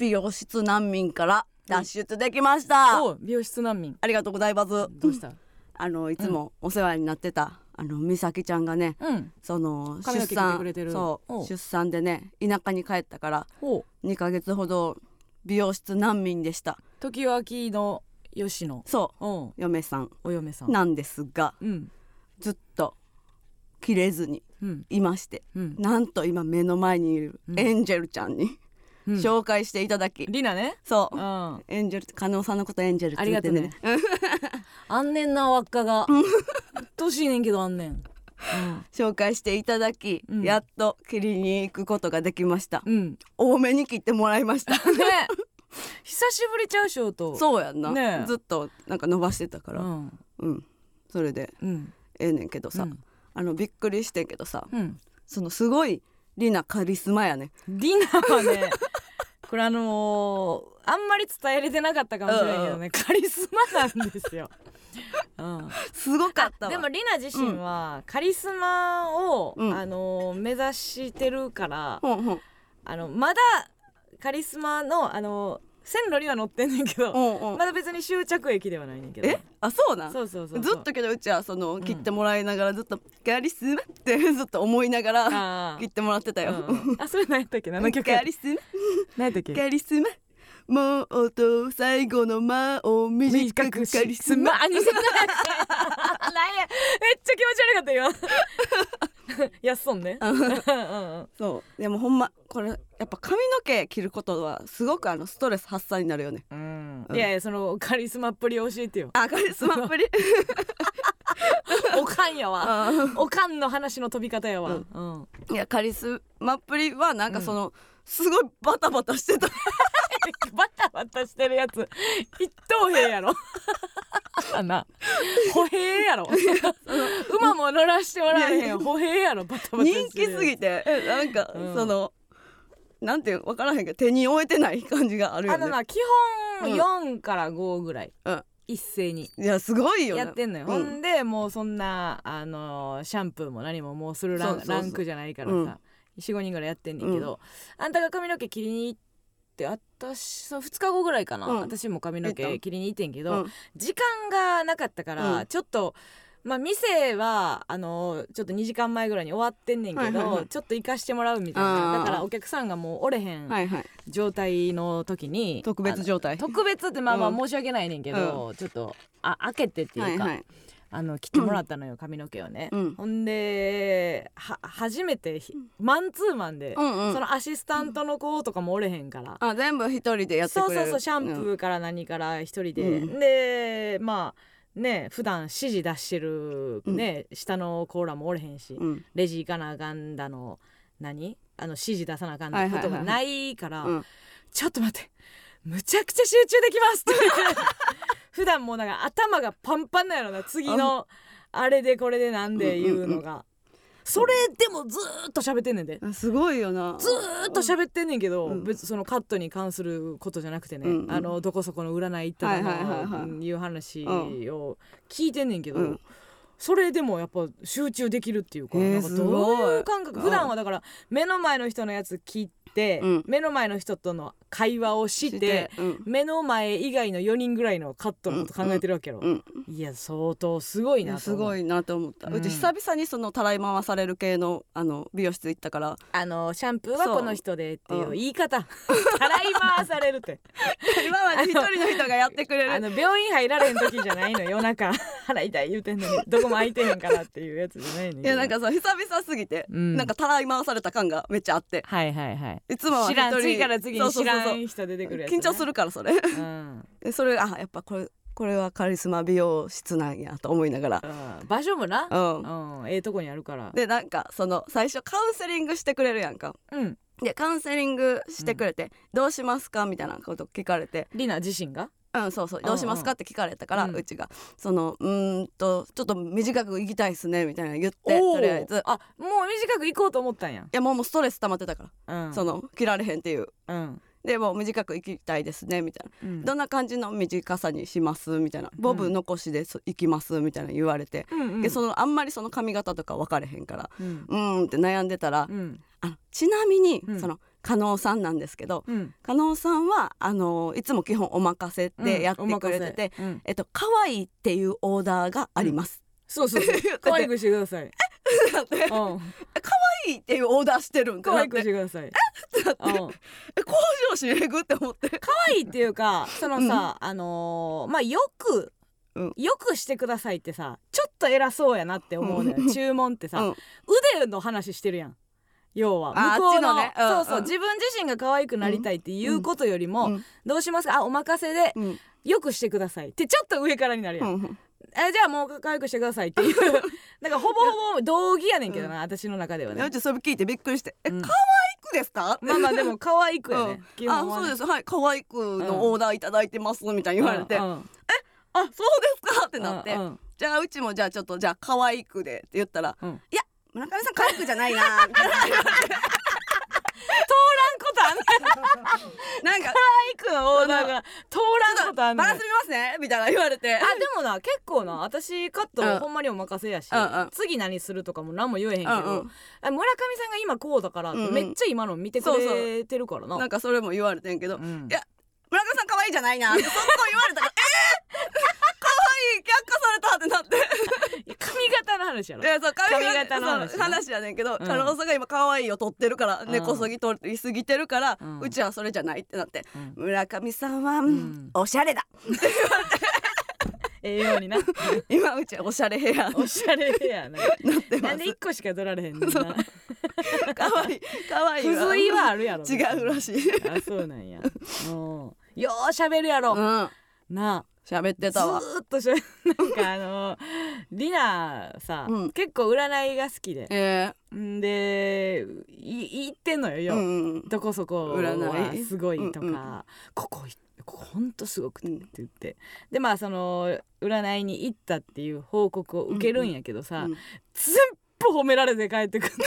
美容室難民から脱出できました、お美容室難民。ありがとうございます。どうした？あのいつもお世話になってた、あの美咲ちゃんがねうん。その髪の毛切って出産くれてる。そうおう。出産でね田舎に帰ったからほう。2ヶ月ほど美容室難民でした。時脇の吉野。そう。んう。嫁さん。お嫁さん。なんですがうん。ずっと切れずにうん。いましてうん。なんと今目の前にいるうん。エンジェルちゃんに、うん。紹介していただき。リナね。そう。うん。あエンジェル加納さんのことエンジェルって言ってね。んねんな輪っかが。うっとうしいねんけどあんねん。紹介していただき、うん。やっと切りに行くことができました。うん、多めに切ってもらいました。久しぶりちゃうショートそうやんな、ね。えずっとなんか伸ばしてたから。うん。うん、それでうん。ええねんけどさ、うん。あのびっくりしてんけどさ。うん。そのすごいリナカリスマやね。リナはね これあのーあんまり伝えれてなかったかもしれないけどね、カリスマなんですよ。うん、すごかった。わでもリナ自身はカリスマを、うん。あのー目指してるから、ほんほん。あのまだカリスマの、あのー線路には乗ってんねんけど、うんうん。まだ別に終着駅ではないねんけど。え？あそうなん？そうそうそうずっとけどうちはそのん切ってもらいながらずっと「カリスマ」ってずっと思いながらあ切ってもらってたよ。うんあそれ何やったっけ？何の曲カリスマ。何やったっけ？カリスマもっと最後の間を短くカリスマあ、似てない。や、めっちゃ気持ち悪かった今。やっそんね。うんうんそうでもほんまこれやっぱ髪の毛切ることはすごくあのストレス発散になるよねうん。いやいや、そのカリスマっぷり教えてよ。あカリスマっぷりおかんやわ。あおかんの話の飛び方やわ。ううん。いやカリスマっぷりはなんかその、すごいバタバタしてた バタバタしてるやつ。一等兵やろ。あな。歩兵やろ。馬も乗らしてもらえへん。歩兵やろ。バタバタ人気すぎて。えなんか、うん。そのなんていうの分からへんけど手に負えてない感じがあるよね。あのな基本4から5ぐらい、うん。一斉に。いやすごいよね。やってんのよ、うん。ほんでもうそんなあのシャンプーも何ももうするランクじゃないからさ、45人ぐらいやってんねんけど、あんたが髪の毛切りに行って私その2日後ぐらいかな、うん。私も髪の毛切りに行ってんけど、うん。時間がなかったから、うん。ちょっとまあ店はあのちょっと2時間前ぐらいに終わってんねんけど、はいはいはい。ちょっと行かしてもらうみたいな。だからお客さんがもうおれへんはいはい。状態の時に特別状態。特別ってまあまあうん。申し訳ないねんけど、ちょっとあ開けてっていうか、はいはいあの切ってもらったのよ、髪の毛をね、うん。ほんでは初めてひマンツーマンで、うんうん。そのアシスタントの子とかもおれへんから、あ全部一人でやってくれる。そうそうそうシャンプー、ーから何から一人で、うん。でまあね普段指示出してるね、下のコーラもおれへんし、うん。うんレジ行かなあかんだの何？あの指示出さなあかんはいはいはいはい。ことがないから、うん。ちょっと待ってむちゃくちゃ集中できます 普段もうなんか頭がパンパンなんやろな。次のあれでこれでなんで言うのが、それでもずーっと喋ってんねんで。あすごいよな。ずーっと喋ってんねんけど、うん。別にそのカットに関することじゃなくてね、うんうん。あのどこそこの占い行ったという話を聞いてんねんけど、うんそれでもやっぱ集中できるっていうか,、えーなんかどういう感覚？普段はだから目の前の人のやつ聞いて、うん。目の前の人との会話をしてうん。目の前以外の4人ぐらいのカットのこと考えてるわけやろ、うんいや相当すごいなと思う。すごいなと思った、ううんち久々にそのたらい回される系のあの美容室行ったから。あのシャンプーはこの人でっていううん。言い方。たらい回されるって。今まで一人の人がやってくれる。あの病院入られへん時じゃないの夜中。払いたい言うてんのに。どこも空いてへんからっていうやつじゃないのいやなんかさ久々すぎて、うん。なんかたらい回された感がめっちゃあって。はいはいはい。いつもは知らん次から次に知らん人出てくるやつ、ね、緊張するからそれ。うん、でそれあやっぱこれこれはカリスマ美容室なんやと思いながら。うん、場所もな。うん。うん。ええとこにあるから。でなんかその最初カウンセリングしてくれるやんか。うん。でカウンセリングしてくれて、どうしますか？みたいなこと聞かれて。リナ自身が？うんそうそうどうしますかって聞かれたから、ううん。ちが。そのうーんとちょっと短く行きたいっすねみたいな言ってとりあえず。いあもう短く行こうと思ったんや。やもうもうストレス溜まってたから、うん。その切られへんっていう。うん。でもう短く行きたいですねみたいな、うん。どんな感じの短さにします？みたいな。ボブ残しでそ行きます？みたいな言われて、うんうん。でそのあんまりその髪型とか分かれへんからうん。うーんって悩んでたら、うん。あのちなみに、うん。その加納さんなんですけどうん。加納さんはあのいつも基本お任せでやってくれてて、うんうん。えっと可愛いっていうオーダーがあります。そうそうそう。可愛くしてください。だって可うん愛いっていうオーダーしてるんって。可愛くしてください。だってうん。え向上心えぐって思って。可愛いっていうかそのさ、あのーまあよく、うん。よくしてくださいってさちょっと偉そうやなって思うのよ、うん。注文ってさ、うん。腕の話してるやん要はあ向こうのねうん。そうそう、うん自分自身が可愛くなりたいっていうことよりも、うん。どうしますか？あお任せでうん。よくしてくださいってちょっと上からになるやん、うんえじゃあもう可愛くしてくださいっていう。だからほぼほぼ同義やねんけどな、私の中ではね。うちそれ聞いてびっくりして「えうん。可愛くですか?」まあまあでも可愛くやね、うん。あそうです。はい可愛くのオーダーいただいてますみたいに言われて「うん。うん。あそうですか?」ってなって。うんうん「じゃあうちもじゃあちょっとじゃあ可愛くで」って言ったら「うん。いや村上さん可愛くじゃないな」なんか可愛くのオーダーが通らんことあんねん。バランス見ますねみたいな言われて。あでもな結構な。私カットうん。ほんまにお任せやし、うんうん。次何するとかも何も言えへんけど、うんうん。あ村上さんが今こうだからってうんうん。めっちゃ今の見てくれてるからな。なんかそれも言われてんけど、うん。いや村上さん可愛いじゃないなってそっと言われたから。えー、却下されたってなって髪型の話やろい。やそう髪髪型の話やねんけど、うん加納さんが今可愛いを取ってるから、うん根こそぎ取りすぎてるから、ううんちはそれじゃないってなって、うん村上さんは、んおしゃれだええようにな。今うちはおしゃれヘアおしゃれやな。なってまなんです一個しか取られへんねんな。可愛い可愛い不随はあるやろ。違うらしいあそうなんや。うんよう喋るやろ。うんなあ。喋ってずたわ。ーっとしゃ なんかあのリナさ、うん。結構占いが好きで。えんでい言ってんのよー、よ、うんどこそこは占いすごいとか、うんうんここいここほんとすごくてうん。って言って、でまあその占いに行ったっていう報告を受けるんやけどさ、うん全部褒められて帰ってくる。全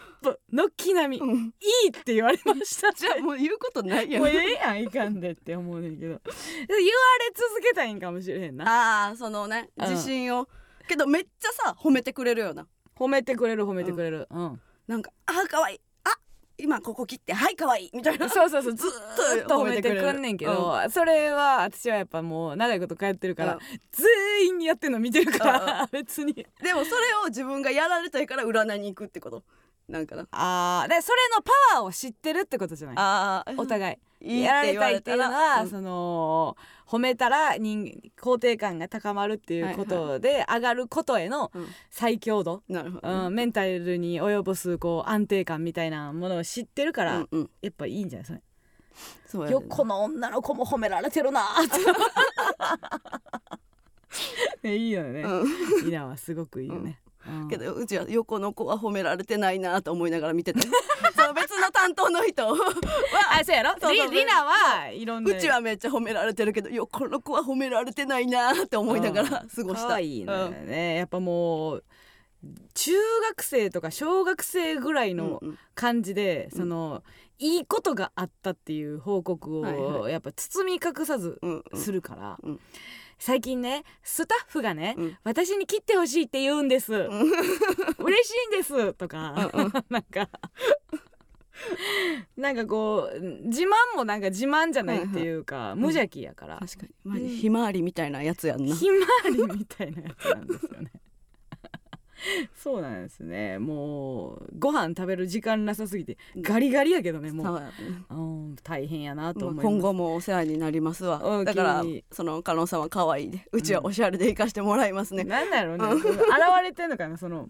部軒並み、うん。いいって言われました。じゃあもう言うことないやんもうええやんいかんでって思うねんけど。言われ続けたいんかもしれへんな。ああそのねうん。自信を、けどめっちゃさ褒めてくれるよな。褒めてくれる褒めてくれる。うん、なんかあー可愛いあ今ここ切って。はい可愛いみたいな。そうそうそうずーっと 褒めてくんねんけど、それは私はやっぱもう長いこと通ってるから、うん。全員にやってんの見てるから、別に。でもそれを自分がやられたいから占いに行くってことなんかな。あーでそれのパワーを知ってるってことじゃない？ああお互い。いいやられれたいっていうたら。うん。のはその褒めたら人肯定感が高まるっていうことで上がることへのうん。最強度、なるほど、うん、メンタルに及ぼすこう安定感みたいなものを知ってるから、うんうん。やっぱいいんじゃないそれ？そうやね横の女の子も褒められてるなーって。ねいいよね、うん。イナはすごくいいよね、うん。けどうちは横の子は褒められてないなと思いながら見てて そう別の担当の人。は あそうやろ？そうリリナはいろんな。うちはめっちゃ褒められてるけど横の子は褒められてないなって思いながら過ごした。可愛いのよね、やっぱもう中学生とか小学生ぐらいうんのうん。感じで、うん。そのいいことがあったっていう報告はいをはやっぱ包み隠さずうんうん。するから、うん最近ねスタッフがね、うん。私に切ってほしいって言うんです、ん。嬉しいんです。とか、うんうん。なんか なんかこう自慢もなんか自慢じゃないっていうか、無邪気やから、確かに。マジひまわりみたいなやつやんな。ひまわりみたいなやつなんですよね そうなんですね。もうご飯食べる時間なさすぎてガリガリやけどねもう、そうん、大変やなとまあ思います、今後もお世話になりますわ。うんだからその加納さんは可愛いでうちはおしゃれで行かしてもらいますね、なんだろうね、現れてんのかなその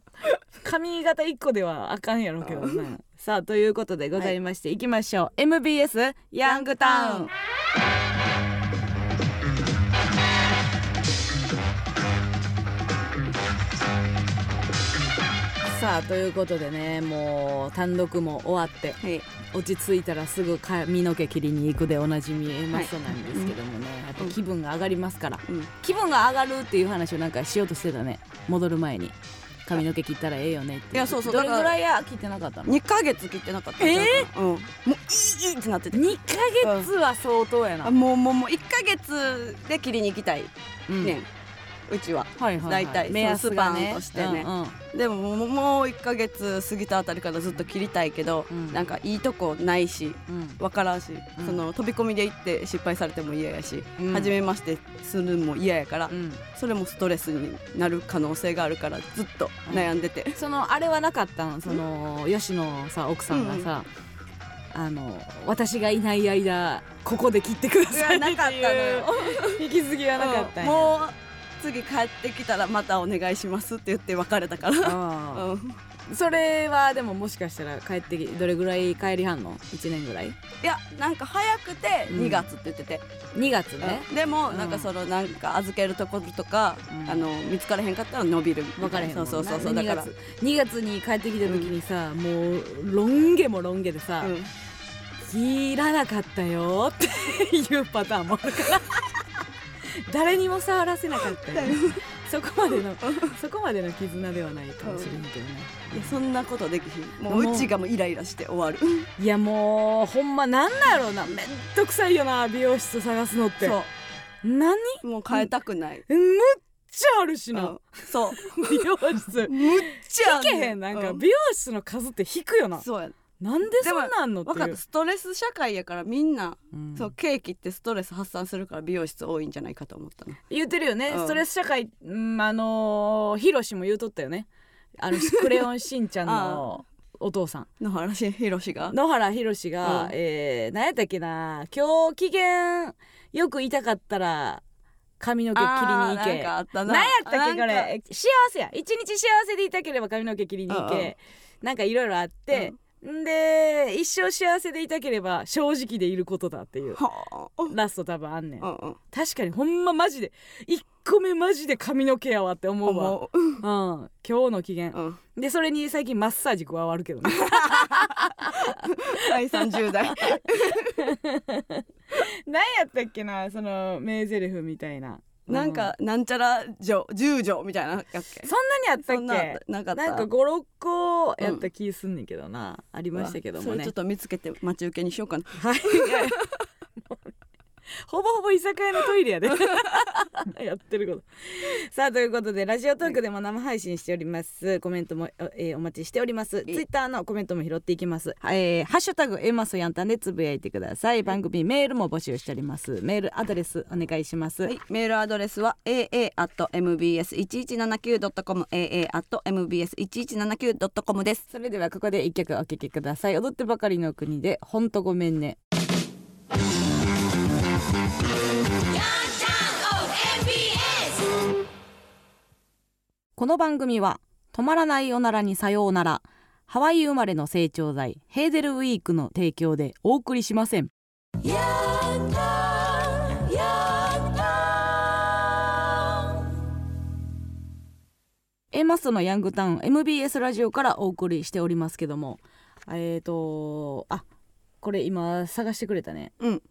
髪型一個ではあかんやろうけどなさあということでございまして、い、きましょう。MBS ヤングタウンさあということでねもう単独も終わってはい。落ち着いたらすぐ髪の毛切りに行くでおなじみマストなんですけどもね、やっぱ気分が上がりますから、うん。気分が上がるっていう話をなんかしようとしてたね。戻る前に髪の毛切ったらええよねっていやそうそうどれぐらいや切ってなかったの？2ヶ月切ってなかったえうん。もういいいいってなってて2ヶ月は相当やな、あもうもうもう1ヶ月で切りに行きたいうん。ねんうちは。はいはい、はい、大体目安スパンとしてね。うんうん。でももうもう1ヶ月過ぎたあたりからずっと切りたいけど、うん。なんかいいとこないしうん。わからんし、うん。その飛び込みで行って失敗されても嫌やし、うん。初めましてするのも嫌やから、うん。それもストレスになる可能性があるからずっと悩んでて、そのあれはなかったんその吉野さ奥さんがさ、あの私がいない間ここで切ってくださいなかったのよ。引き継ぎはなかったもう次帰ってきたらまたお願いしますって言って別れたから、あ うん、ーそれはでももしかしたら帰ってきどれぐらい帰りはんの？1年ぐらい？いやなんか早くてうん。2月って言ってて、2月ね、でもうん。なんかそのなんか預けるところとか、うん。あの見つからへんかったら伸びる分からへんそうそうそうそう。だ2から。月2月に帰ってきた時にさ、もうロン毛もロン毛でさ、うん。切らなかったよって いうパターンもあるから誰にも触らせなかったよそこまでのそこまでの絆ではないかもしれんけどね、いやそんなことできひん。もうもううちがもうイライラして終わる。いやもうほんまなんだろうな。めんどくさいよな美容室探すのって。そ何？うもう変えたくない、むっちゃあるしな、うん。そう。美容室。むっちゃあんね引けへん。なんかう美容室の数って引くよな、そうやなんでそんなんのって分かった。ストレス社会やからみんな、うん。そうケーキってストレス発散するから美容室多いんじゃないかと思ったの。言ってるよね、うん。ストレス社会、うん、あのーヒロシも言うとったよね。あのクレヨンしんちゃんの お父さん。野原ひろしが？野原ひろしが、うん。えー、何やったっけな。今日機嫌よく痛かったら髪の毛切りに行あーな。ん何やったっけこれ。幸せや。一日幸せでいたければ髪の毛切りに行け。なんかいろいろあって、んで一生幸せでいたければ正直でいることだっていう。はあ。ラスト多分あんねん。うんうん。確かにほんまマジで1個目マジで髪の毛やわって思うわ。思う。うん。今日の機嫌。うん。でそれに最近マッサージ加わるけどね。第30代何やったっけなその名台詞みたいななんかなんちゃら女十女みたいなやっけ？そんなにあったっそんなけなかった。なんか56個やった気すんねんけどな、ありましたけどもね。それちょっと見つけて待ち受けにしようかな。はい。ほぼほぼ居酒屋のトイレやで やってること。さあということでラジオトークでも生配信しております。コメントも、えーお待ちしております。ツイッターのコメントも拾っていきます、えーハッシュタグエマソヤンタンでつぶやいてください。番組メールも募集しております。メールアドレスお願いします、はい、メールアドレスは aa.mbs1179.com aa.mbs1179.com です。それではここで一曲お聴きください。踊ってばかりの国でほんとごめんねこの番組は止まらないおならにさようならハワイ生まれの成長剤ヘーゼルウィークの提供でお送りしません。エマスのヤングタウン MBS ラジオからお送りしておりますけどもえーとあこれ今探してくれたね。うん。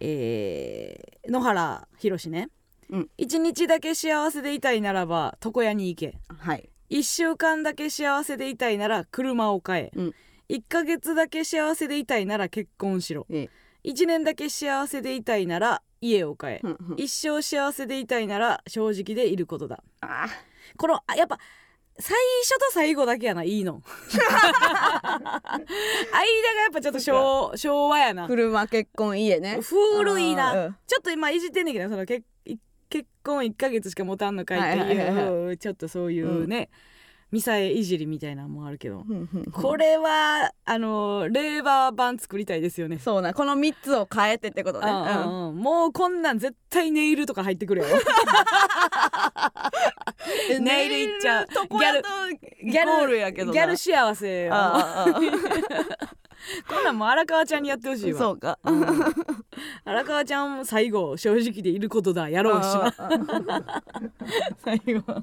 えー野原ひろしね、うん。一日だけ幸せでいたいならば床屋に行け。はい。1週間だけ幸せでいたいなら車を買え、うん。1ヶ月だけ幸せでいたいなら結婚しろ。ええ。1年だけ幸せでいたいなら家を買え、うんうん。一生幸せでいたいなら正直でいることだ。あこのあやっぱ最初と最後だけやないいの。間がやっぱちょっと昭昭和やな。車結婚家ね。古いな、うんちょっと今いじってんねんけどその結い結婚1ヶ月しか持たんのかいってはいうちょっとそういうね、ミサエいじりみたいなのもあるけど、うんうんうん。これはあの令和版作りたいですよね。そうなこの3つを変えてってことね、うんうんうん。もうこんなん絶対ネイルとか入ってくるよ。う んネイルいっちゃう。ギャルゴールギャル幸せよ こんなんもう荒川ちゃんにやってほしいわ。そうか。うん。荒川ちゃんも最後正直でいることだやろうしな 最後。こ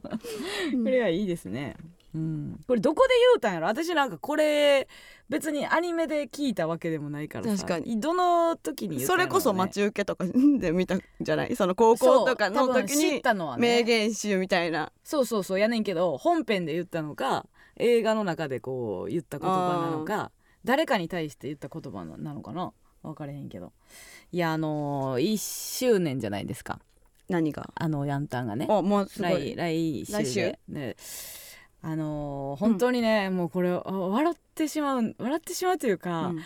れはいいですね、うん、これどこで言うたんやろ？私なんかこれ別にアニメで聞いたわけでもないからさ。確かどの時に言ったんやろうね。それこそ待ち受けとかで見たんじゃない？その高校とかの時に知ったのは名ね言集みたいな。そうそうそう。やねんけど本編で言ったのか映画の中でこう言った言葉なのか誰かに対して言った言葉なのかな？分かれへんけど。いやあのー、1周年じゃないですか。何が？あのヤンタンがね。あもうすご来い来週？でねあのー本当にね、もうこれあ笑ってしまう笑ってしまうというか、うん。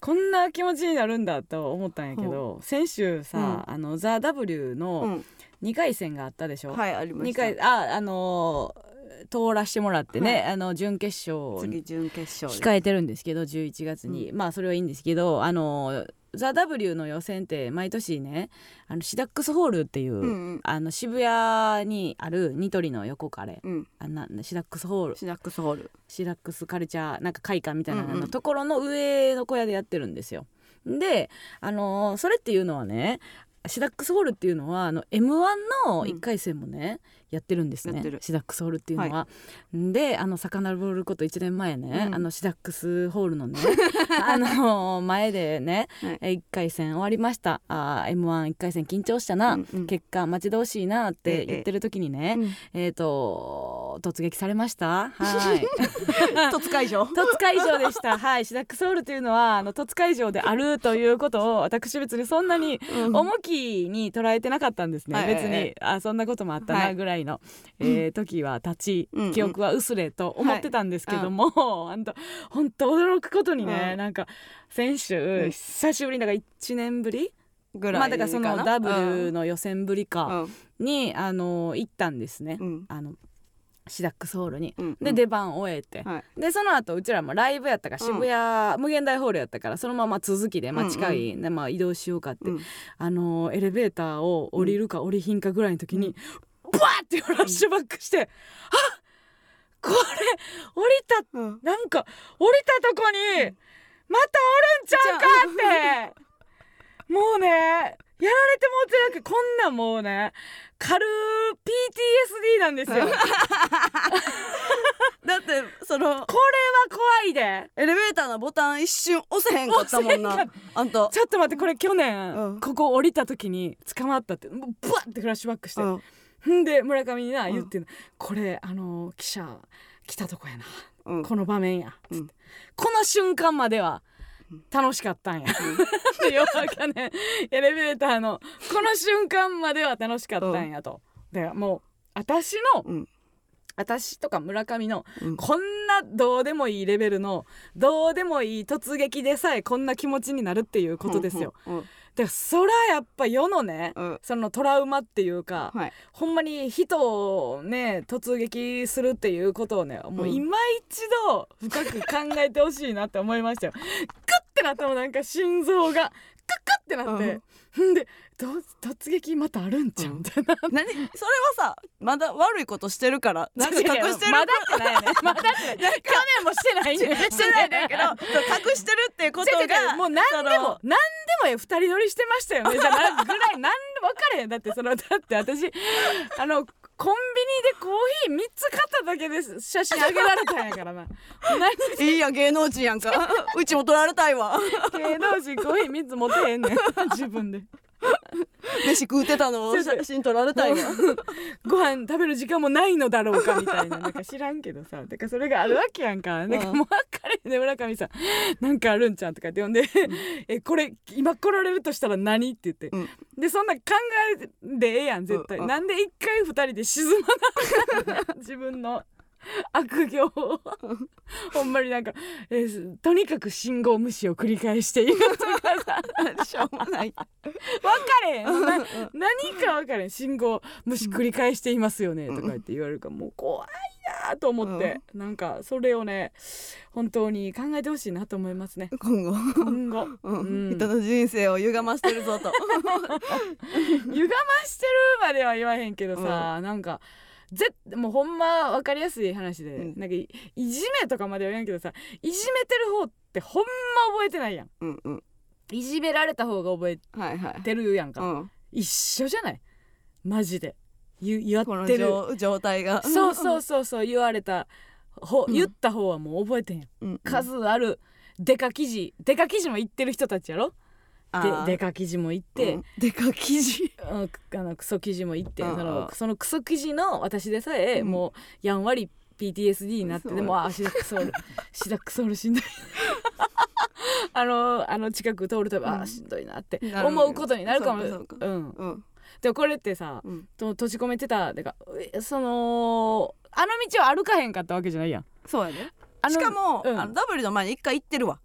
こんな気持ちになるんだと思ったんやけど、先週さ「あのザ・ w うのん。2回戦があったでしょ、はいありま2した。回ああのー通らしてもらってね、はい。あの準決勝に次準決勝で控えてるんですけど11月に、まあそれはいいんですけどあのザ・ W の予選って毎年ねあのシダックスホールっていう、うんうん。あの渋谷にあるニトリの横カレーうん。あなシダックスホール。シナックスホール。シダックスカルチャーなんか会館みたいなうんうんのところの上の小屋でやってるんですよ。であのそれっていうのはねシダックスホールっていうのはあの m 1の1回戦もね、やってるんですね。シダックスホールっていうのは。であの遡ること1年前ね、うん。あのシダックスホールのね あの前でね、はい。え1回戦終わりました。あ m 1 1回戦緊張したな、うんうん。結果待ち遠しいなって言ってる時にね、うん。えっ、と突撃されました。はい。突会場。戸塚以上でした。はい。シダックソウルというのはあの戸塚以上であるということを私別にそんなにうん。重きに捉えてなかったんですね、はい。別にあそんなこともあったはない。ぐらいの、えー時は経ち、うんうん。記憶は薄れと思ってたんですけども、ほんとほんと驚くことにね、うんなんか先週、ん。久しぶりにだから1年ぶりぐらいまあだからそのな W の予選ぶりうかん。に、あの行ったんですね、うん。あのシダックスホールに。うんで出番終えて、はい。でその後うちらもライブやったから渋谷、無限大ホールやったからそのまま続きで、まあ、近い、でまあ、移動しようかって、うん。あのーエレベーターを降りるか降りひんかぐらいの時に、ブワーってフラッシュバックして、あこれ降りたうん。なんか降りたとこにまたおるんちゃうかって。もうねやられてもうてなくこんなんもうね軽 PTSD なんですよ。これはだってその怖いで。エレベーターのボタン一瞬押せへんかったもんな。あんた。ちょっと待ってこれ去年、うん。ここ降りた時に捕まったってもうブワッてフラッシュバックして、うんんで村上になうん。言ってんの、これあの記者来たとこやな、うん。この場面や、つって。うんこの瞬間までは楽しかったんや、で要はねエレベーターのこの瞬間までは楽しかったんやと、でもう私の、うん。私とか村上のうん。こんなどうでもいいレベルのどうでもいい突撃でさえこんな気持ちになるっていうことですよ。うんうんでそらやっぱ世のね、うん。そのトラウマっていうか、はい。ほんまに人をね突撃するっていうことをねもう今一度深く考えてほしいなって思いましたよ。クッてなったもんなんか心臓がクックッってなって、んで突撃またあるんちゃう？うん。みたいな。何？それはさまだ悪いことしてるから。隠してる？まだってないよね。まだってない。去年もしてないね。してないねんけど 隠してるってことがもう何でも何でもよ。二人乗りしてましたよね。じゃあなぐらい何で分かれへん。だってそのだって私あのコンビニでコーヒー3つ買っただけで写真あげられたんやからな。何いいや芸能人やんか。う。ちも取られたいわ。芸能人コーヒー3つ持てへんねん。自分で飯食うてたの？を写真撮られたいわご飯食べる時間もないのだろうかみたいな。なんか知らんけどさ。だからそれがあるわけやんか。なんかもうんね村上さんなんかあるんちゃんとかって呼んで「えこれ今来られるとしたら何?」って言って、うん。でそんな考えでええやん絶対、うん。うん。なんで一回二人で沈まな自分の悪行。をほんまになんか、えーとにかく信号無視を繰り返しているとかさしょうもない。分かれへん。な何か分かれへん。信号無視繰り返していますよねとか言って言われるからもう怖いなと思って、なんかそれをね本当に考えてほしいなと思いますね。今後。今後。うん。うん。人の人生を歪ましてるぞと。歪ましてるまでは言わへんけどさ、なんかぜもうほんま分かりやすい話で、うん。なんかいいじめとかまでは言わんけどさいじめてる方ってほんま覚えてないやん。うんうん。いじめられた方が覚えはいはい。てるやん。か、うん。一緒じゃない？マジで。言言このってる。状状態が。そうそうそうそう言われた。ほうん。言った方はもう覚えてんやうん。数ある。デカ記事。デカ記事も言ってる人たちやろ？あー。でデカ記事も言って、うん。でか記事。うんあのクソ記事も言って、うん。そのそのクソ記事の私でさえ、うん。もうやんわり PTSD になってでもあシダックソウル。シダックソウ ルしんどい。あのあの近く通ると、うん。あしんどいなって思うことになるかも。そうん。うん。でもこれってさうん。と閉じ込めてたてかえそのあの道を歩かへんかったわけじゃないやん。そうやねしかも、うん。あの W の前に一回行ってるわ。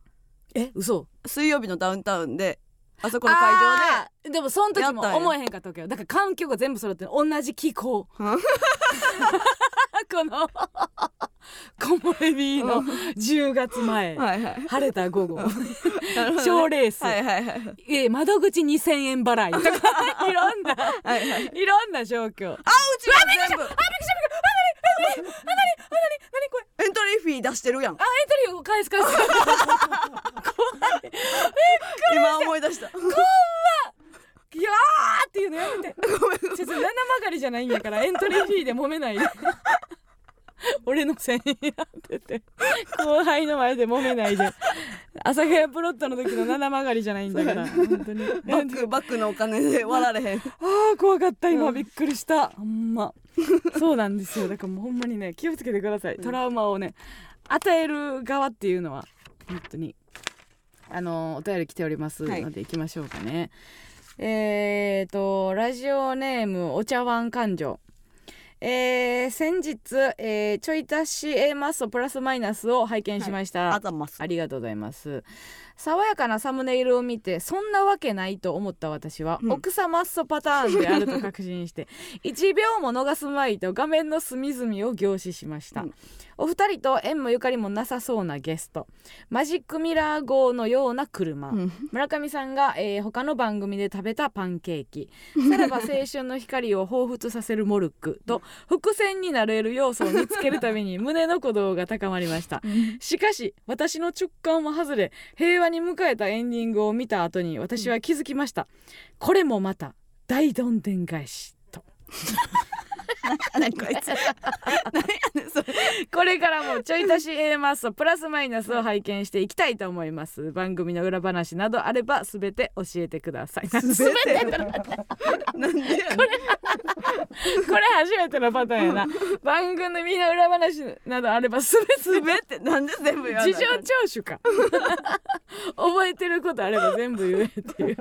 え嘘。水曜日のダウンタウンであそこの会場あーでもその時も思えへんかったわけよ。だから環境が全部揃ってる同じ気候。うんこの木漏れ日の10月前、ではいはい。晴れた午後。賞レース、はいはいはいえ窓口2000円払いとか。いろんな。はいはい。いろんな状況。あうちが全部何これ。エントリーフィー出してるやん。あエントリーを返す返す今思い出した。いやーっていうのやめて。ちょっと七曲がりじゃないんやからエントリーフィーで揉めないで 俺のせいになってて。後輩の前で揉めないで。朝霞プロットの時の七曲がりじゃないんだから。本当に。バックバックのお金で割られへん。あー怖かった今うんびっくりした。ほんま。そうなんですよ。だからもうほんまにね気をつけてください。トラウマをね与える側っていうのは本当にあのお便り来ておりますはい。ので行きましょうかね、えーとラジオネームお茶碗感情えー先日、えーちょい足し A マッソプラスマイナスを拝見しました、あざます。ありがとうございます爽やかなサムネイルを見てそんなわけないと思った私は、うん。奥様マッソパターンであると確信して 1秒も逃すまいと画面の隅々を凝視しました、うん。お二人と縁もゆかりもなさそうなゲスト。マジックミラー号のような車、うん。村上さんが、えー他の番組で食べたパンケーキ。さらば青春の光を彷彿させるモルックと伏線になれる要素を見つけるために胸の鼓動が高まりました。しかし私の直感は外れ平和に迎えたエンディングを見た後に私は気づきました、これもまた大どんでん返しと。何 こいつ。何やねんこれからもちょい足し A マッソプラスマイナスを拝見していきたいと思います。番組の裏話などあればすべて教えてください。すべて？なんでやねん。これ初めてのパターンやな。番組の裏話などあればすべて。すべて？なんで全部やん事情聴取か。覚えてることあれば全部言えっていう。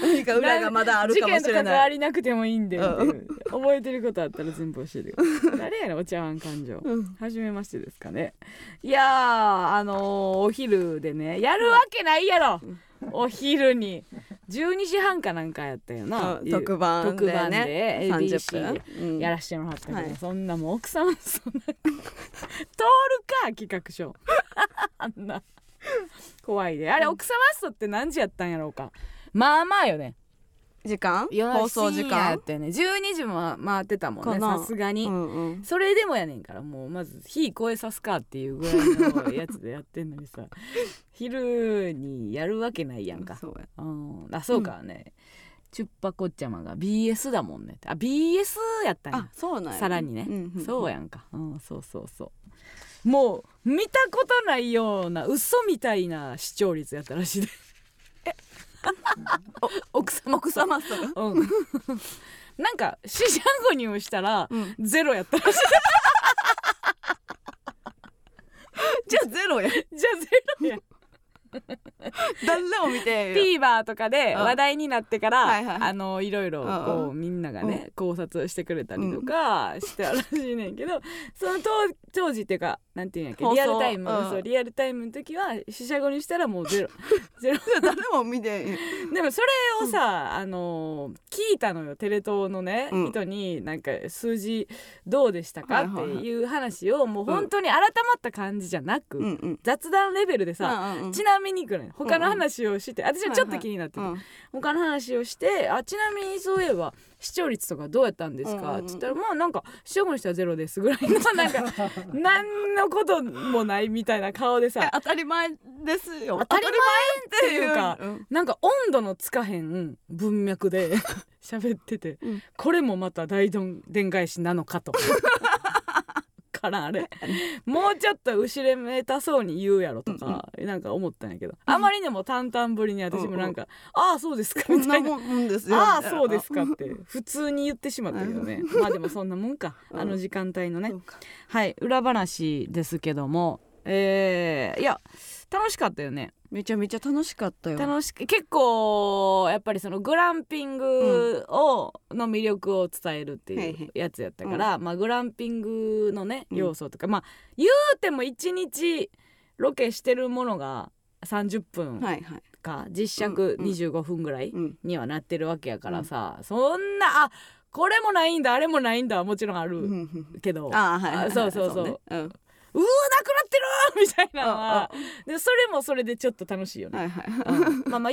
何か裏がまだあるかもしれ事件と関ないわりなくてもいいんでう。覚えてることあったら全部教えてください誰やねんお茶碗感情。うん。初めましてですかね。いやーあのーお昼でねやるわけないやろ。お昼に。12時半かなんかやったよな。うん特番でね。特番で30 ABC 分。でやらしてもらったけど、はい。そんなもう奥様そんな。通るか企画書。あんな。怖いで。あれ奥様ストって何時やったんやろうか。まあまあよね時間？夜放送時深夜や間ったよね。12時も回ってたもんねさすがに、うんうん。それでもやねんからもうまず火超えさすかっていうぐらいのやつでやってんのにさ。昼にやるわけないやんか、そうや。うん、あそうかね、チュッパコッチャマが BS だもんね。あ BS やったんや。あそうなんや。さらにね、うんうんそうやんか、うん、そうそうそう。もう見たことないような嘘みたいな視聴率やったらしいで 奥様奥様とかうん。なんか四捨五入したらうん。ゼロやったらしい。じゃあゼロや。じゃあゼロや誰も見てよ。TVer とかでうん。話題になってから、はいはい。あのいろいろこうみんながね、考察してくれたりとかしてたらしいねんけど、その当当時っていうかなんていうんやっけリアルタイム、うん。そうリアルタイムの時は四捨五入したらもうゼロ。ゼロ。誰も見てでもそれをさ、あの聞いたのよテレ東のね、うん。人になんか数字どうでしたかってはいう話をもう本当に改まった感じじゃなく、雑談レベルでさ、ちなみにくらい他の話をして、私はちょっと気になってて、うん。他の話をしてあちなみにそういえば視聴率とかどうやったんですか、うんうんって言ったらまあなんか視聴にしてはゼロですぐらいのなんか 何のこともないみたいな顔でえさ当たり前ですよ。当たり前っていうかうん。なんか温度のつかへん文脈で 喋ってて、うん。これもまた大どんでん返しなのかと。からあれ。もうちょっと後れめたそうに言うやろとか、なんか思ったんやけど。あまりにも淡々ぶりに私もなんか「ああそうですか」みたな。もんですよああそうですかって普通に言ってしまったけどね。まあでもそんなもんかうん。あの時間帯のね。はい裏話ですけどもえーいや楽しかったよね。めちゃめちゃ楽しかったよ。楽しく結構やっぱりそのグランピングを、の魅力を伝えるってはいうやつやったから、まあグランピングのねうん。要素とか、まあ言うても1日ロケしてるものが30分か実尺うんうん。25分ぐらいうん。にはなってるわけやからさ、そんなあこれもないんだあれもないんだはもちろんあるんけど、ああはいそうそうそう。ねうわなくなってるみたいな。のはあでそれもそれでちょっと楽しいよね。はいはいうん。まあまあ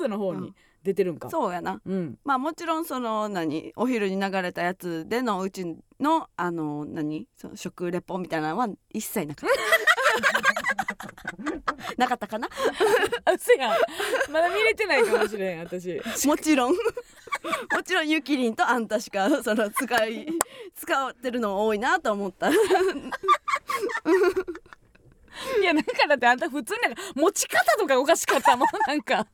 YouTube の方に出てるんか。そうやな。うん。まあもちろんその何お昼に流れたやつでのうちのあの何その食レポみたいなのは一切なかった なかったかな？あせやん。まだ見れてないかもしれん私。もちろんもちろんゆきりんとあんたしかその使い使ってるの多いなと思ったいやだからってあんた普通になんか持ち方とかおかしかったもん。なんか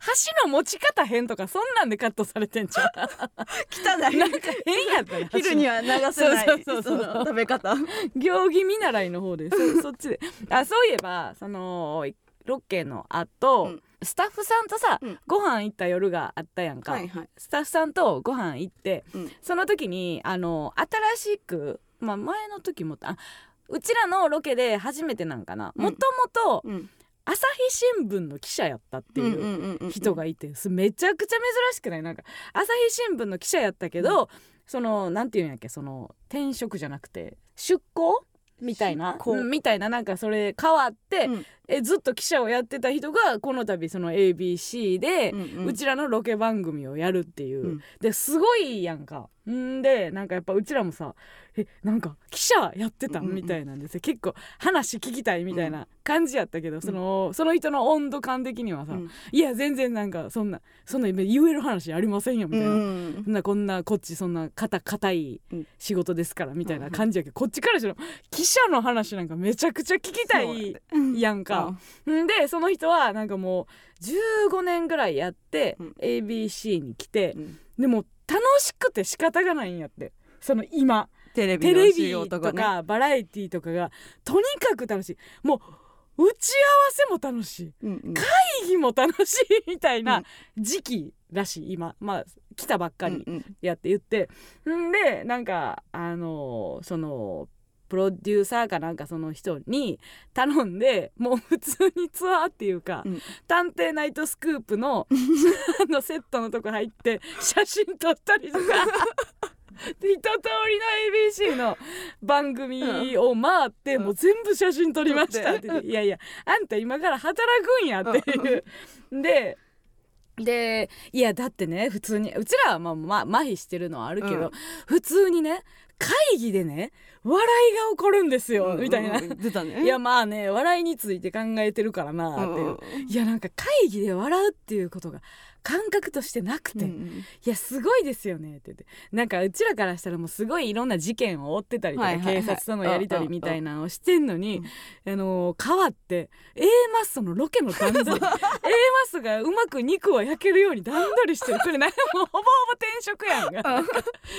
箸の持ち方変とかそんなんでカットされてんじゃん。汚い。なんか変やったよ。昼には流せないそうそうそうそう。その食べ方。行儀見習いの方でそ そっちで。あそういえばそのロケの後、うん。スタッフさんとさ、うん。ご飯行った夜があったやんか、はいはい。スタッフさんとご飯行ってうん。その時にあの新しく、まあ、前の時もあうちらのロケで初めてなんかな。うん。もともとうん。朝日新聞の記者やったっていう人がいてすめちゃくちゃ珍しくない？なんか朝日新聞の記者やったけど、そのなんていうんやっけその転職じゃなくて出向みたいな？うんみたいな。なんかそれ変わって、うん。えずっと記者をやってた人がこの度その ABC で、うんうん。うちらのロケ番組をやるっていう、うん。ですごいやんかんでなんかやっぱうちらもさえなんか記者やってたみたいなんですよ。結構話聞きたいみたいな感じやったけど、そのその人の温度感的にはさ、うん。いや全然なんかそんなそんな言える話ありませんよみたいな。うんそんなこんなこっちそんな硬硬いうん。仕事ですからみたいな感じやけど、こっちからしろ記者の話なんかめちゃくちゃ聞きたいやん。か。ん。でその人はなんかもう15年ぐらいやって、うん。ABC に来てう、ん。でも楽しくて仕方がないんやって。その今。テレビテレの仕ビとかバラエティーとかがとにかく楽しい。もう打ち合わせも楽しい。うんうん。会議も楽しいみたいな時期らしい今。まあ来たばっかりうんうん。やって言って。んでなんかあのそのプロデューサーかなんかその人に頼んでもう普通にツアーっていうか「うん。探偵ナイトスクープの」あのセットのとこ入って写真撮ったりとか。で 一通りの ABC の番組を回って、うん。もう全部写真撮りましたって。撮って。いやいやあんた今から働くんやっていう。ででいやだってね普通にうちらはまあ、まあ、麻痺してるのはあるけど、うん。普通にね会議でね笑いが起こるんですよ、みたいな。ね。いやまあね笑いについて考えてるからなっていう、いやなんか会議で笑うっていうことが感覚としてなくて、いうんうん。やすごいですよねって言って。なんかうちらからしたらもうすごいいろんな事件を追ってたりとか、はいはいはい。警察とのやり取りみたいなのをしてんのに、あのー変わって A マッソのロケの段取り A マッソがうまく肉を焼けるように段取りしてる。これなんかもうほぼほぼ転職やんが。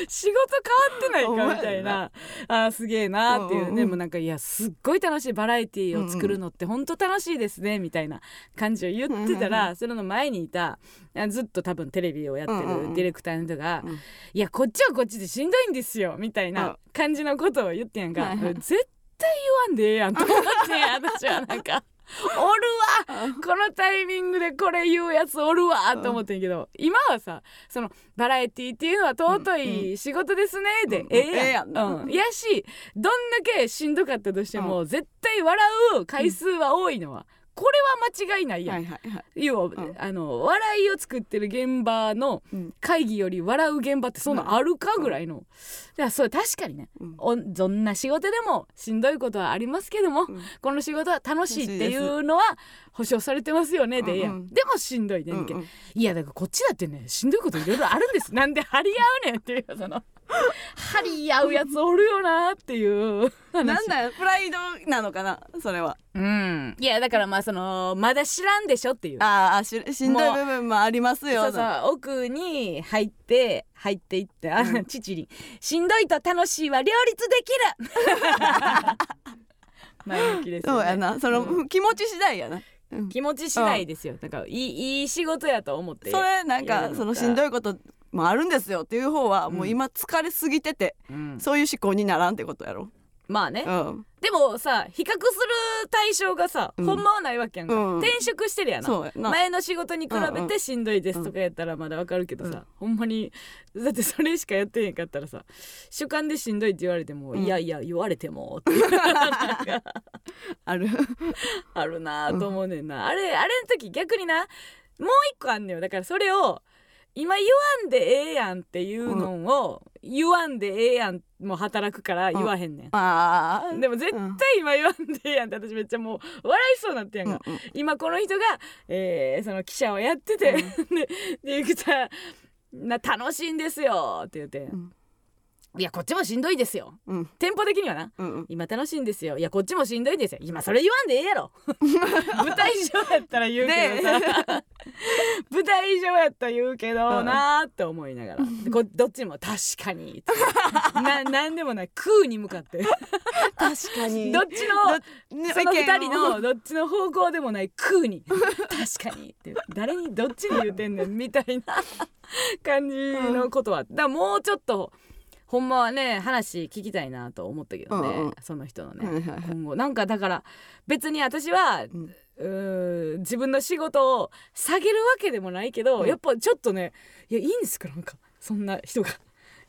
仕事変わってないかみたいな。あーすげえなっていう、でもなんかいやすっごい楽しいバラエティーを作るのって本当楽しいですねみたいな感じを言ってたら、それの前にいたあずっと多分テレビをやってるディレクターの人が「うん。いやこっちはこっちでしんどいんですよ」みたいな感じのことを言ってんやんか、絶対言わんでええやんと思って 私はなんか。おるわこのタイミングでこれ言うやつおるわと思ってんけど、今はさそのバラエティっていうのは尊い仕事ですねで、うんええやん,、ええやんな。うん、やしどんだけしんどかったとしても、絶対笑う回数は多いのは、これは間違いないやん、はいはいはい。要は、ん。あの笑いを作ってる現場のうん。会議より笑う現場ってそんなあるかぐらいの、いやそれ確かにね、うん。おどんな仕事でもしんどいことはありますけども、うん。この仕事は楽しいっていうのは保証されてますよねでうんうん。でもしんどいねんけ、うん。うんいやだからこっちだってねしんどいこといろいろあるんです。なんで張り合うねんっていうその 張り合うやつおるよなっていう話。なんだよプライドなのかなそれは。うん。いやだからまあそのまだ知らんでしょっていう。ああししんどい部分もありますよそうそう奥に入って入っていってあ、うん。父に「しんどいと楽しいは両立できる! 」前向きですよ、ね、そうやな。その、うん。気持ち次第やなうん。気持ち次第ですよ。だからいいいい仕事やと思って。それなんかかそのしんどいこともあるんですよっていう方はうん。もう今疲れすぎてて、うん。そういう思考にならんってことやろ、まあね。うん、でもさ比較する対象がさ、うん。ほんまはないわけやんか、うん。転職してるやな。前の仕事に比べてしんどいですとかやったらまだわかるけどさ、ほんまにだってそれしかやってへんかったらさ主観でしんどいって言われても、うん。いやいや言われてもって。ある。あるなぁと思うねんな、あれあれの時逆になもう一個あんのよ。だからそれを今言わんでええやんっていうのを、言わんでええやんも働くから言わへんねん、あ。ーでも絶対今言わんでええやんって私めっちゃもう笑いそうになってやんか、うんうん今この人が、えーその記者をやってて、でディレクターな楽しいんですよって言って、んいやこっちもしんどいですよ。うん。テンポ的にはな。うんうん。今楽しいんですよ。いやこっちもしんどいですよ。今それ言わんでええやろ。舞台上やったら言うけどさ、舞台上やったら言うけどなーって思いながら。でこどっちも確かに。ななんでもない。空に向かって。確かに。どっちのねその二人のどっちの方向でもない。空に。確かに。って誰にどっちに言うてんねんみたいな感じのことは。だもうちょっとほんまはね話聞きたいなと思ったけどね、うんうん。その人のね、はいはいはい。今後。なんかだから別に私は、ん。うーん自分の仕事を下げるわけでもないけど、うん。やっぱちょっとねいやいいんですか？なんかそんな人が。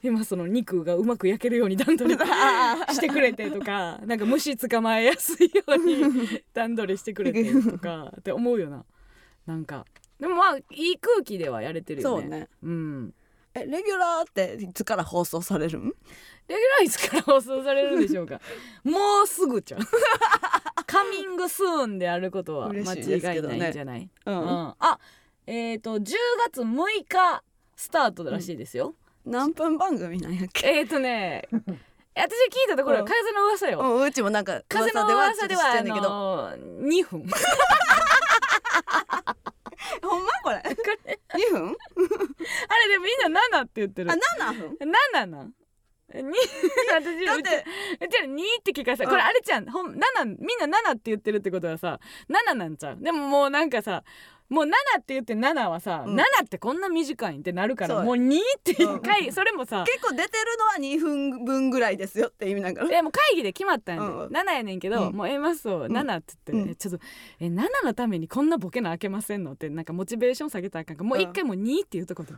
今その肉がうまく焼けるように段取り してくれてとかなんか虫捕まえやすいように 段取りしてくれてとかって思うよな。なんか。でもまあいい空気ではやれてるよね。そうね。うんえレギュラーっていつから放送されるん？レギュラーいつから放送されるんでしょうか？もうすぐちゃう カミングスーンであることは間違いないんじゃない、ううん。んあえっ、と10月6日スタートらしいですよ、何分番組なんやっけ？えっ、とね 私聞いたところはうん。風の噂よ、うんうちもなんか風の噂では噂ではあの2分 ほんまこれ。2分？あれでもみんな7って言ってる。あ7分？7なんに私だってうちら2って聞かさこれあれちゃんほん7みんな7って言ってるってことはさ7なんちゃう。でももうなんかさもう7って言って7はさ、うん。7ってこんな短いんってなるからもう2って一回、それもさ結構出てるのは2分分ぐらいですよって意味なんかな。でも会議で決まったんやで、うん7やねんけど、うん。もう A マスを7って言って、うん。えちょっとえ7のためにこんなボケな開けませんのってなんかモチベーション下げたらあかん。からもう一回もう2って言うとこと。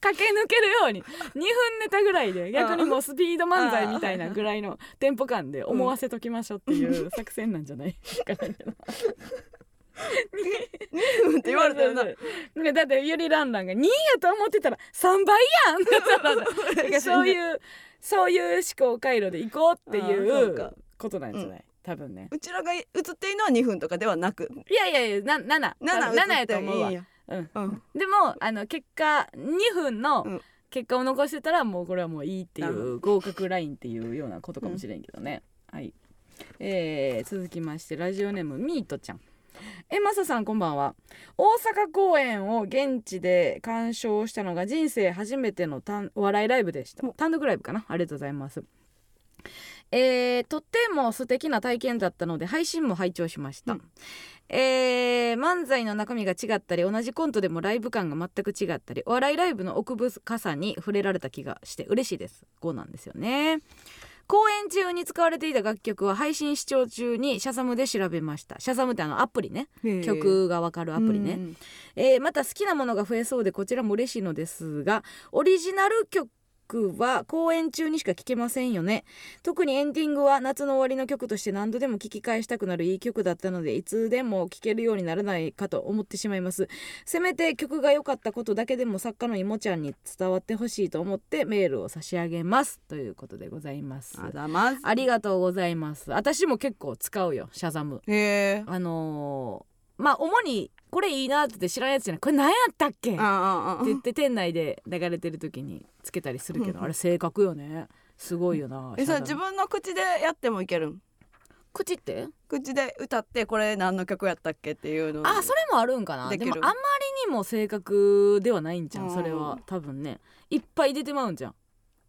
駆け抜けるように2分ネタぐらいで逆にもうスピード漫才みたいなぐらいのテンポ感で思わせときましょうっていう作戦なんじゃない？わからんけど2分って言われてるな。ねだってゆりらんらんが2やと思ってたら3倍やんだからそういうそういう思考回路で行こうっていうことなんじゃない、多分ね。うちらが映っているのは2分とかではなく。いやいやいやな7 7 7やと思うわ。うん、うん。でもあの結果2分のうん。結果を残してたらもうこれはもういいっていう合格ラインっていうようなことかもしれんけどね、はい、えー続きましてラジオネームミートちゃんえマサさんこんばんは。大阪公演を現地で鑑賞したのが人生初めての単お笑いライブでした。単独ライブかな？ありがとうございます。えーとっても素敵な体験だったので配信も拝聴しました、うん。えー漫才の中身が違ったり同じコントでもライブ感が全く違ったりお笑いライブの奥深さに触れられた気がして嬉しいです。こうなんですよね公演中に使われていた楽曲は配信視聴中にシャザムで調べました。シャザムってあのアプリね。曲がわかるアプリね、うん。えーまた好きなものが増えそうでこちらも嬉しいのですがオリジナル曲は公演中にしか聴けませんよね。特にエンディングは夏の終わりの曲として何度でも聴き返したくなるいい曲だったのでいつでも聴けるようにならないかと思ってしまいます。せめて曲が良かったことだけでも作家のいもちゃんに伝わってほしいと思ってメールを差し上げますということでございます。あざます。ありがとうございます。私も結構使うよシャザム。あのーまあ主にこれいいなって知らんやつじゃない。これ何やったっけ？って言って店内で流れてる時につけたりするけどあれ正確よね。すごいよな。えそ自分の口でやってもいけるん？口って？口で歌ってこれ何の曲やったっけっていうの。あそれもあるんかな。でもあんまりにも正確ではないんじゃうん。んそれは。多分ね。いっぱい出てまうんじゃん。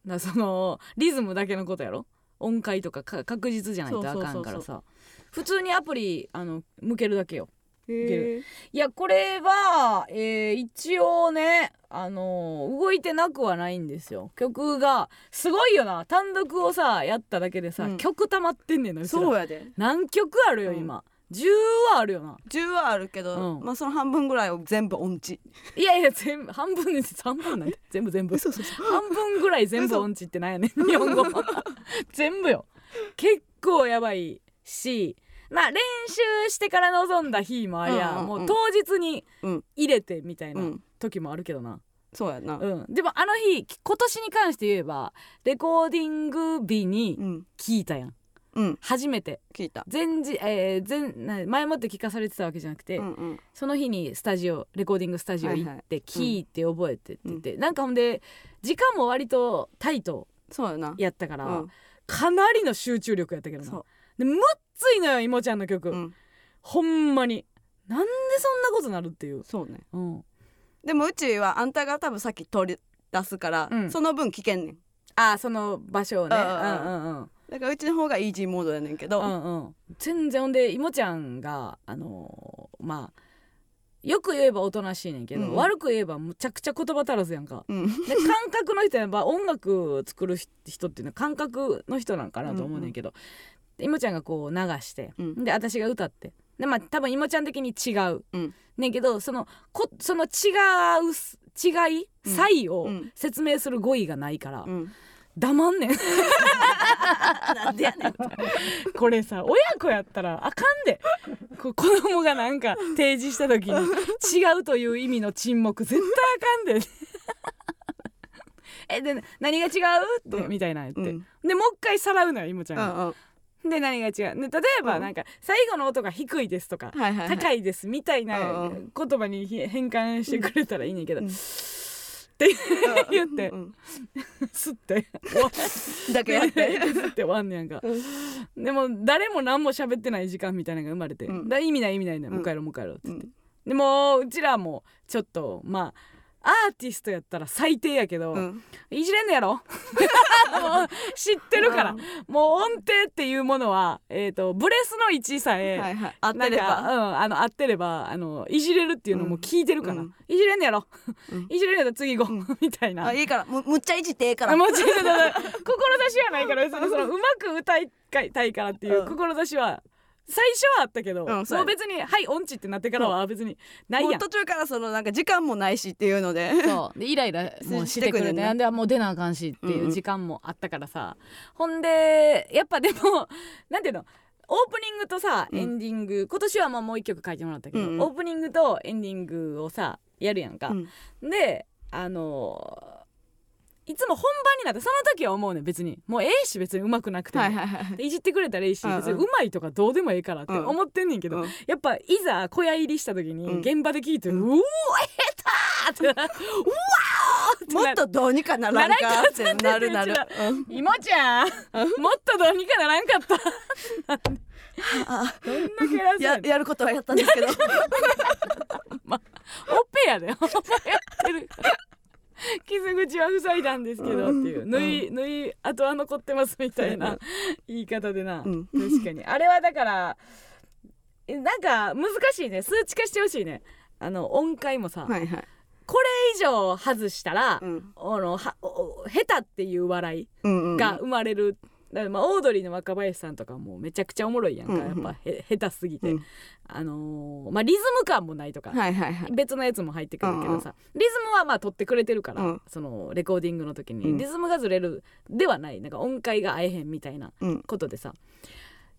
だそのリズムだけのことやろ？音階とかか確実じゃないとあかんからさ。普通にアプリあの向けるだけよいやこれは、えー一応ねあのー動いてなくはないんですよ。曲がすごいよな。単独をさやっただけでさ、うん。曲溜まってんねんなうちら。そうやで。何曲あるようん。今、10はあるよな。10はあるけど、うん。まあその半分ぐらいを全部音痴。いやいや全部半分です半分なんて。全部全部。そうそうそう。半分ぐらい全部音痴ってなんやねん。日本語。全部よ。結構やばいしまあ練習してから臨んだ日もありゃ、うんうんうん。もう当日にうん。入れてみたいうなん。時もあるけどな、そうやな。うん。でもあの日今年に関して言えばレコーディング日にうん。聞いたやん。うん。初めて。聞いた。前日、えー前な前もって聞かされてたわけじゃなくて、うんうん。その日にスタジオレコーディングスタジオ行はい。って聞いて覚えてって言って、なんかほんで時間も割とタイトそうやな。やったから、うん。かなりの集中力やったけどな。そう。でむっついのよいもちゃんの曲、うん。ほんまに。なんでそんなことなるっていう、そうね。うん、でもうちはあんたが多分さっき取り出すから、うん。その分聞けんねん。ああその場所をね。ううんん。うんうんだからうちの方がイージーモードやねんけど、うんうん。全然ほんでいもちゃんがあのーまあよく言えばおとなしいねんけど、うん。悪く言えばむちゃくちゃ言葉足らずやんか。うん。で感覚の人やっぱ音楽作る人っていうのは感覚の人なんかなと思うねんけど、でいもちゃんがこう流して、うん。で私が歌って。でまあ多分いもちゃん的に違う、うん。ねんけどそのこその違うす違いうん。差異をうん。説明する語彙がないから、うん。黙んねん。なんでやねん。これさ親子やったらあかんで。こ子供がなんか提示した時に違うという意味の沈黙絶対あかんで。えで何が違う？って、うん。みたいな言って、うん。でもう一回さらうのよいもちゃんうが、んうんで何が違う？で例えばうん。なんか最後の音が低いですとか、はいはいはい。高いですみたいなうんうん。言葉に変換してくれたらいいねんけど、うんって言ってうんすって。だけやって。すって終わんねやんか。でも誰も何も喋ってない時間みたいなのが生まれて、うん。だ意味ない意味ないねうん。もう帰ろうもう帰ろうって言って、うん。でもうちらもちょっとまあアーティストやったら最低やけど、うん。いじれんのやろ？もう知ってるから、うん。もう音程っていうものは、えー、とブレスの位置さえ、はいはい。合ってれば。うん、あの合ってればあのいじれるっていうのも聞いてるから、うん。いじれんのやろ、うん。いじれんのやったら次行こう、みたいな。あいいから。むむっちゃいじってええから。あ もちろん志はないから別にそのうまく歌いたいからっていううん。志は最初はあったけど、うんそうやもう別に「はい音痴」ってなってからは別にないやん。もう途中からそのなんか時間もないしっていうので。そう。でイライラ もうしてくるしてくるでもう出なあかんしっていううんうん。時間もあったからさ、ほんでやっぱでも なんていうの？オープニングとさうん。エンディング、今年はもうもう一曲書いてもらったけど、うんうん。オープニングとエンディングをさやるやんか、うん。であのーいつも本番になってその時は思うねん別に。もうええし別に上手くなくても、はいはいはいでいじってくれたらいいし、うんうん。別にうまいとかどうでもいいからってうん。思ってんねんけど、うん。やっぱいざ小屋入りした時にうん。現場で聞いて「ううんおー下手!」ってな「うわー!」ってなもっとどうにかならんかってなる。なるならんかうん「いもちゃんもっとどうにかならんかった」あ どんなキャラやややることはやったんですけど。オペやで。オペやってる 傷口は塞いだんですけどっていううん。縫い縫い跡は残ってますみたいな言い方でな、うん。確かに。あれはだからえなんか難しいね。数値化してほしいね。あの音階もさ、はいはい。これ以上外したら、うん。あのは下手っていう笑いが生まれる、だからまあオードリーの若林さんとかもめちゃくちゃおもろいやんか、うんうんやっぱへ下手すぎて、うん。あのーまあリズム感もないとか、はいはいはい。別のやつも入ってくるけどさ、リズムはまあ取ってくれてるから、うん。そのレコーディングの時に、うん。リズムがずれるではないなんか音階が合えへんみたいなうん。ことでさ。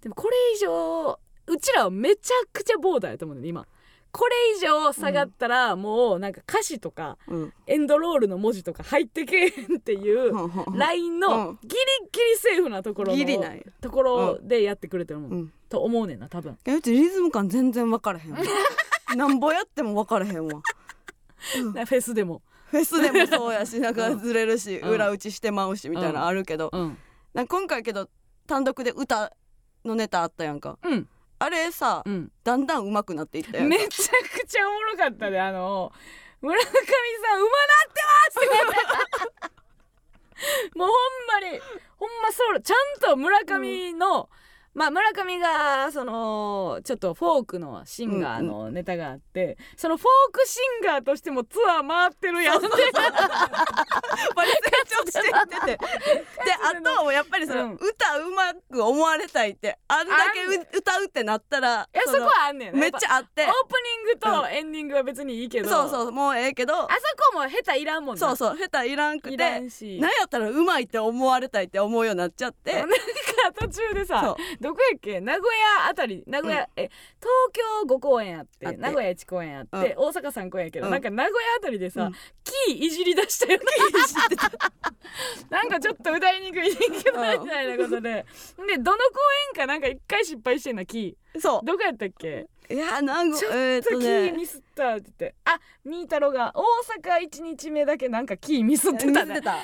でもこれ以上うちらはめちゃくちゃボーダーやと思うね今これ以上下がったらもうなんか歌詞とかうん。エンドロールの文字とか入ってけえへんっていうラインうん。のギリギリセーフなところところでやってくれてるもん、うん。と思うねんな多分。うちリズム感全然分からへんわ。なんぼやっても分からへんわ。フェスでも。フェスでもそうやし なんかずれるし、うん。裏打ちしてまうしみたいなのあるけど、今回けど単独で歌のネタあったやんか。うんあれさ、うん。だんだん上手くなっていっためちゃくちゃおもろかったであの村上さん馬なってます もうほんまにほんまそうちゃんと村上の、まあ村上がそのちょっとフォークのシンガーのネタがあって、そのフォークシンガーとしてもツアー回ってるやんって。バリ成長していってて。であとはやっぱりその、うん。歌うまく思われたいってあんだけう歌うってなったらいやそこはあんねんめっちゃあって。オープニングとエンディングは別にいいけど、そうそうもうええけど。あそこも下手いらんもんな。そうそう下手いらんくいてなんやったらうまいって思われたいって思うようになっちゃって。なんか途中でさどこやっけ？名古屋あたり。名古屋、え東京5公演あって名古屋1公演あって、大阪3公演やけど、うん。なんか名古屋あたりでさ、うん。キーいじり出したよね。なんかちょっと歌いにくいけどうんみたいなことででどの公演かなんか一回失敗してんなキそーどこやったっけういやなんかちょっとキーね。ミスったって言って。あみーたろが大阪1日目だけなんかキーミスってたね。た。大阪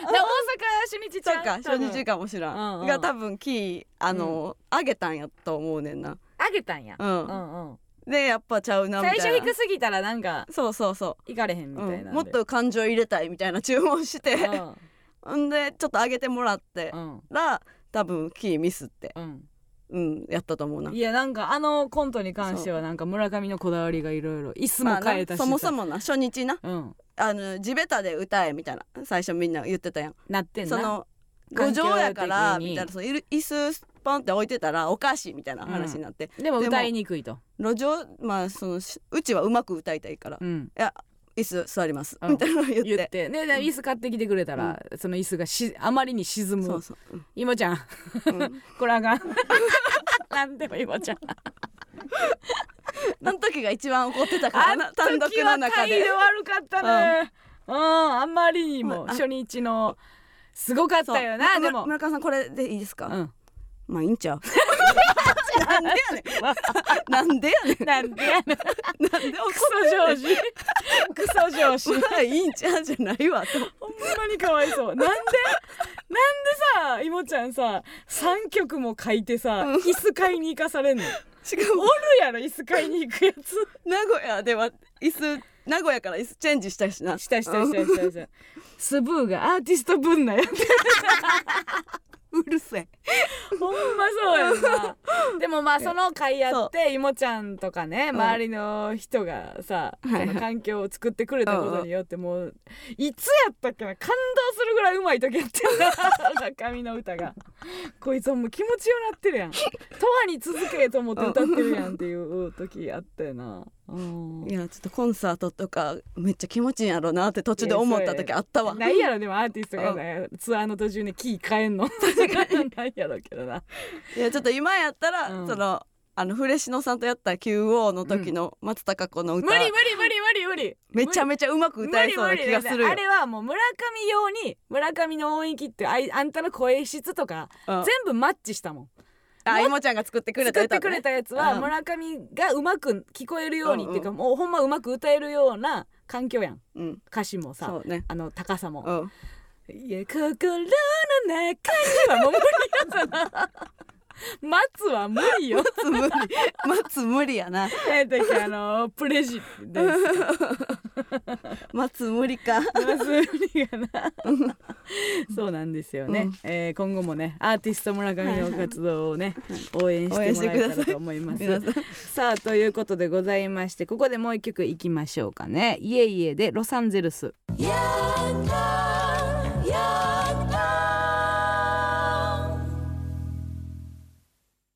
初日ちゃそうか初日がかもしらうんうん。んが多分キーあの上げたんやと思うねんな。あげたんや、ううんんうん。でやっぱちゃうなみたいな。最初低すぎたらなんかそうそうそ行かれへんみう、たいなうんもっと感情入れたいみたいな注文して。ん。でちょっと上げてもらって。うんうん。ら多分キーミスって。うんうんやったと思うな。いやなんかあのコントに関してはなんか村上のこだわりがいろいろ椅子まあなも変えたしさ、そもそもな初日な。うん。あの地べたで歌えみたいな最初みんな言ってたやん。なってんな。その五条やからみたいなその椅子ポンって置いてたらおかしいみたいな話になって、でもでも歌いにくいと。路上まあそのしうちはうまく歌いたいから、いうん。や椅子座ります、うん。みたいなの言って。言って。でで椅子買ってきてくれたら、その椅子がしあまりに沈む。そうそう、いもちゃん。うん。うんこれあかん。なんでもいもちゃん。あの時が一番怒ってたからな単独の中で。態度悪かったね。うん、あんまりにもまあ初日のすごかったよなでも。村川さんこれでいいですか、うん。まあいいんちゃう？なんでやねん。なんでやねん。なんでやねん。なんで？怒クソ上司。クソ上司。まあいいんちゃうじゃないわ。とほんまにかわいそう。なんで？なんでさいもちゃんさ3曲も書いてさうん。椅子買いに行かされんの？しかもおるやろ椅子買いに行くやつ。名古屋では椅子名古屋から椅子チェンジしたしな。したしたしたしたした。スブーがアーティスト分なやうるせえ。ほんまそうやんな。でもまあその会やっていもちゃんとかねん。周りの人がさそはいはい。の環境を作ってくれたことによってもういつやったっけな感動するぐらいうまい時やってんな中身の歌が。こいつもう気持ちよなってるやん「とわに続け」と思って歌ってるやんっていう時あったよな。うんいやちょっとコンサートとかめっちゃ気持ちいいんやろうなって途中で思った時あったわ。ないやろでもアーティストがねツアーの途中にキー変えんの。ないやろうけどないやちょっと今やったら、うん。そのあのフレシノさんとやった QO の時の松たか子の歌、無理無理無理無理無理。めちゃめちゃうまく歌えそうな気がするよ。あれはもう村上用に村上の音域ってあいあんたの声質とかうん。全部マッチしたもんあいもちゃんが作ってくれた歌作ってくれたやつはうん。村上がうまく聞こえるようにうんっていうかもうほんまうまく歌えるような環境やん。うん。歌詞もさね。あの高さも。うん。いや心の中にはもう無理やその待つは無理よ。松無理。松無理やな。えっとあのプレジです。松無理か。まず無理がな。そうなんですよね、うん。えー今後もねアーティスト村上の活動をね、応援してもらえたらと思います。皆さあということでございましてここでもう一曲いきましょうかね。いえいえでロサンゼルス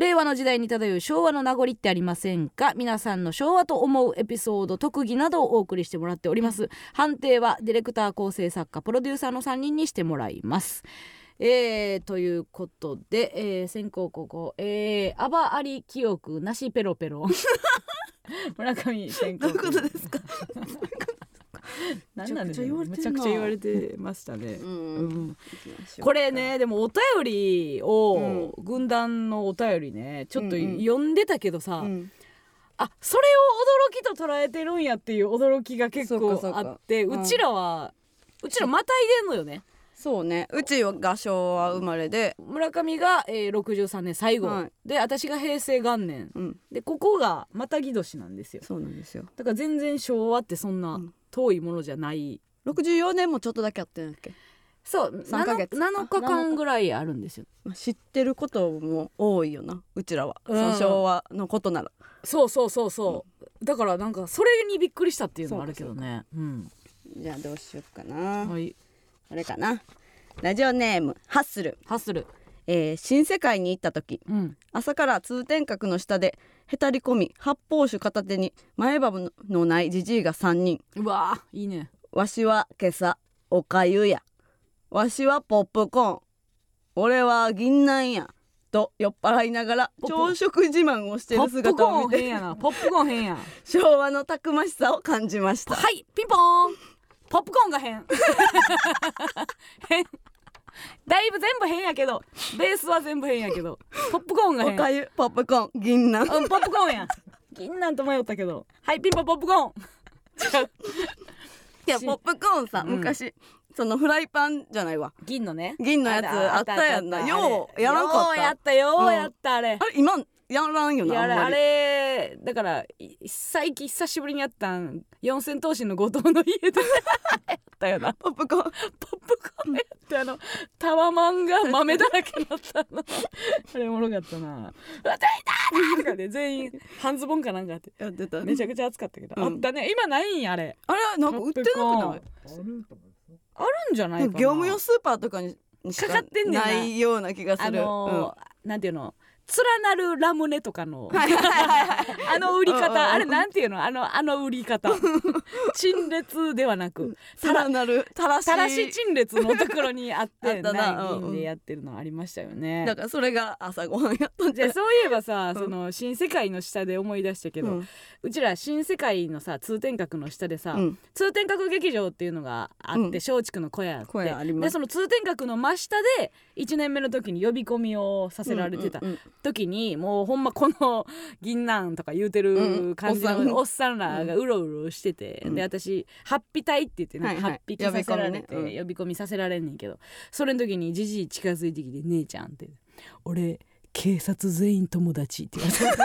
令和の時代に漂う昭和の名残ってありませんか？皆さんの昭和と思うエピソード特技などをお送りしてもらっております。判定はディレクター構成作家プロデューサーの3人にしてもらいます。えー、ということで、えー、先行ここ、えー、アバアリ記憶なしペロペロ。村上先行どういうことですか？何なんでしょうね。めちゃくちゃ言われてましたね、ううん。んこれねでもお便りを、う軍団のお便りねちょっとうんうん読んでたけどさ、うんあそれを驚きと捉えてるんやっていう驚きが結構あってううんちらはうちらまたいでんのよね。そうね。うちが昭和生まれで。村上が、えー、63年最後、はい。で私が平成元年。うん。でここがまたぎ年なんですよ。そうなんですよ。だから全然昭和ってそんなうん遠いものじゃない、64年もちょっとだけあってんだっけ？そう三ヶ月。7, 日間ぐらいあるんですよ。まあ知ってることも多いよな。うちらは、うん。その昭和のことなら。そうそうそうそう、だからなんかそれにびっくりしたっていうのもあるけどね。うん。じゃあどうしよっかな。はい。これかな。ラジオネームハッスル、ハッスル。えー新世界に行った時。うん。朝から通天閣の下でへたり込み発泡酒片手に前歯のないじじいが3人。うわーいいね。わしは今朝おかゆや。わしはポップコーン。俺は銀杏や。と酔っ払いながら朝食自慢をしていポるップコーン姿を見て変やな。ポップコーン変や。昭和のたくましさを感じました。はいピンポーン。ポップコーンが変。変だいぶ全部変やけどベースは全部変やけどポップコーンが変おかゆポップコーン銀杏。うんポップコーンや。銀なんと迷ったけど。はいピンポンポップコーン。いやポップコーンさ、うん。昔そのフライパンじゃないわ。銀のね。銀のやつあったやんな。ようやらんかった。ようやったようやったあれ。あれ今やらんよなああんまり。れだからい最近久しぶりにやったん四千頭身の後藤の家で。やったよな。ポップコーン。ポップコーンやってあのタワマンが豆だらけだったの。あれおもろかったな「うわ大だ!」とかで全員半ズボンかなんかあって。やってた。めちゃくちゃ暑かったけど、うん。あったね。今ないんやあれ。あれなんか売ってなくない？あるんじゃないかな。業務用スーパーとかにかかってんねんなないような気がすある、のーなんていうの連なるラムネとかの。あの売りうんうんうん。方あれなんていうの？あのあの売り方。陳列ではなく。さらなるたらし陳列のところにあっあってたな。ないうんうん。銀でやってるのありましたよね。だからそれが朝ごはんやったんじゃそういえばさ、うん。その新世界の下で思い出したけど、ううんちら新世界のさ通天閣の下でさ、うん。通天閣劇場っていうのがあって、うん。松竹の小屋あって。でその通天閣の真下で1年目の時に呼び込みをさせられてた。うんうん時にもうほんまこの銀杏とか言うてる感じうん。のおっさんらがうろうろしてて、うん。で私「ハッピ隊」って言ってね、はいはい。ハッピさせられて呼び込みね。呼び込みさせられんねんけど。それの時にじじい近づいてきて「姉ちゃん」って「俺警察全員友達」って言われて。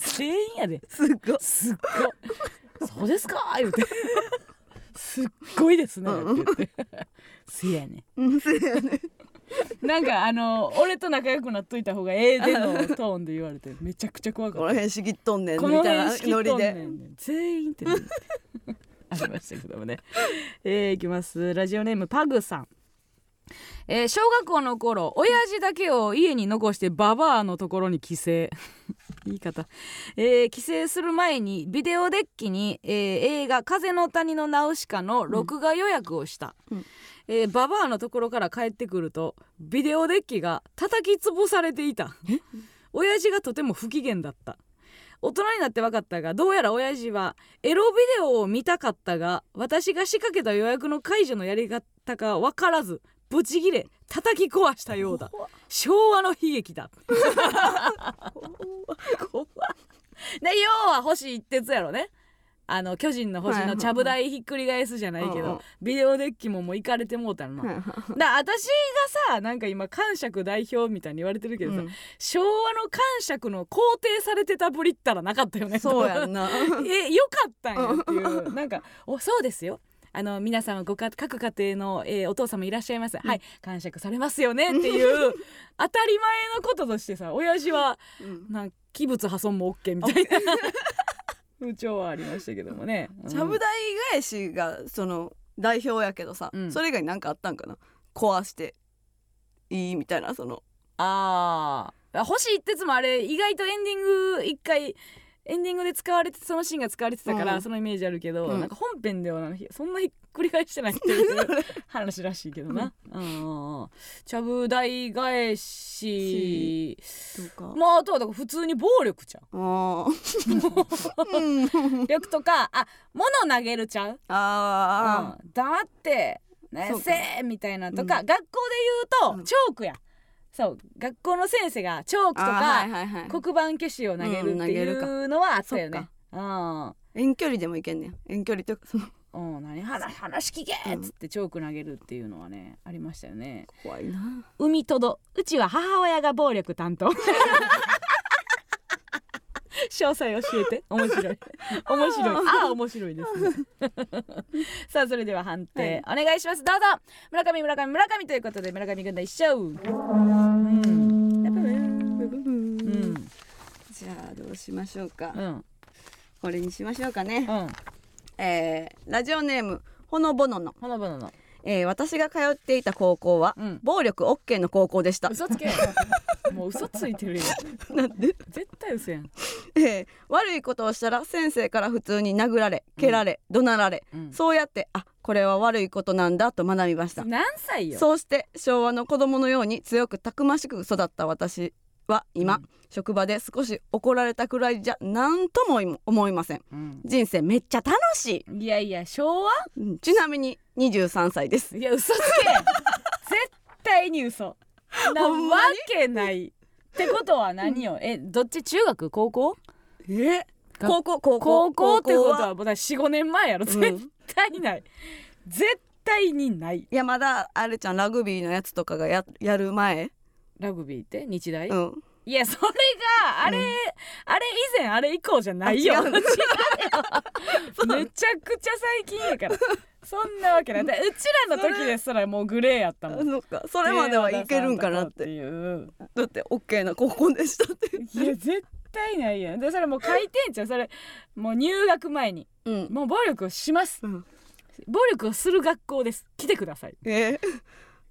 全員やで。すっご。いすっご。いそうですか？言うて。すっごい。ですね。って言って。せやねうんそうやね なんかあの俺と仲良くなっといた方がええでのトーンで言われてめちゃくちゃ怖かった。この辺しぎっとんねんみたいなノリで。全員って。ねありましたけどもね。えー、いきます。ラジオネームパグさん。えー小学校の頃親父だけを家に残してババアのところに帰省。言い方、えー帰省する前にビデオデッキに、えー映画「風の谷のナウシカ」の録画予約をした、うんえーババアのところから帰ってくるとビデオデッキが叩き潰されていた。親父がとても不機嫌だった。大人になって分かったがどうやら親父はエロビデオを見たかったが私が仕掛けた予約の解除のやり方が分からずブチギレ叩き壊したようだ。昭和の悲劇だ。で 要は星一徹やろねあの巨人の星のちゃぶ台ひっくり返すじゃないけど、うんうん。ビデオデッキももう行かれてもうたのな、だ私がさなんか今感触代表みたいに言われてるけどさ、うん。昭和の感触の肯定されてたぶりったらなかったよねそうやんな。えよかったんやっていう。なんか「おそうですよ」あの皆様ごか各家庭の、えーお父様いらっしゃいます、はい感触されますよねっていう当たり前のこととしてさ親父はうん。なんか器物破損も OK みたいな 風潮はありましたけどもね。うん。ちゃぶ台返しがその代表やけどさ、うん。それ以外に何かあったんかな？壊していいみたいなその。ああ星一徹もあれ意外とエンディング一回エンディングで使われてそのシーンが使われてたから、うん。そのイメージあるけど、うん。なんか本編ではなんかそんなひっくり返してないっていう話らしいけどな。うん。ちゃぶ台返し。とか。まああとはだから普通に暴力ちゃあー。う力とかあ物投げるちゃう。あうん、黙ってねそうか。せーみたいなとか、うん。学校で言うと、うん。チョークやそう学校の先生がチョークとあか、黒板消しを投げるっていうのはあったよね。そ。うん。遠距離でもいけんねん遠距離とか。そ のうん、何話話聞けっつってチョーク投げるっていうのはねありましたよね。怖いな。海とどうちは母親が暴力担当 詳細教えて。面白い。面白い。ああ面白いですね。さあそれでは判定、お願いします。どうぞ。村上村上村上。ということで村上軍団一勝。うん。うん。じゃあどうしましょうか、うん。これにしましょうかね、うん。えーラジオネームほのぼのの、ほのぼのの。えー私が通っていた高校は、うん。暴力 OK の高校でした。嘘つけ もう嘘ついてるよ。なんで、絶対嘘やん、えー悪いことをしたら先生から普通に殴られ蹴られ、怒鳴られ、うん。そうやってあこれは悪いことなんだと学びました。何歳よ？そうして昭和の子供のように強くたくましく育った私は今、うん。職場で少し怒られたくらいじゃ何とも思いません。うん。人生めっちゃ楽しい。いやいや昭和？うん。ちなみに23歳です。いや嘘つけ。絶対に嘘 なわにけない。ってことは何よ？えどっち？中学？高校？え？が高校？高校？高校ってことははもう45年前やろ。うん。絶対ない、絶対にない。いやまだあれちゃんラグビーのやつとかがややる前？ラグビーって？日大、うん。いやそれがあれ、うん。あれ以前あれ以降じゃないよ。あ違う。の 違うよ。めちゃくちゃ最近やからそんなわけない。だうちらの時ですらもうグレーやったもん。そっか。それまではいけるんかなって。ていう。だって OK な高校でしたっていや絶対ないやん。でそれもう書いてんじゃん。それもう入学前に。うん。もう暴力をします。うん。暴力をする学校です。来てください。えー。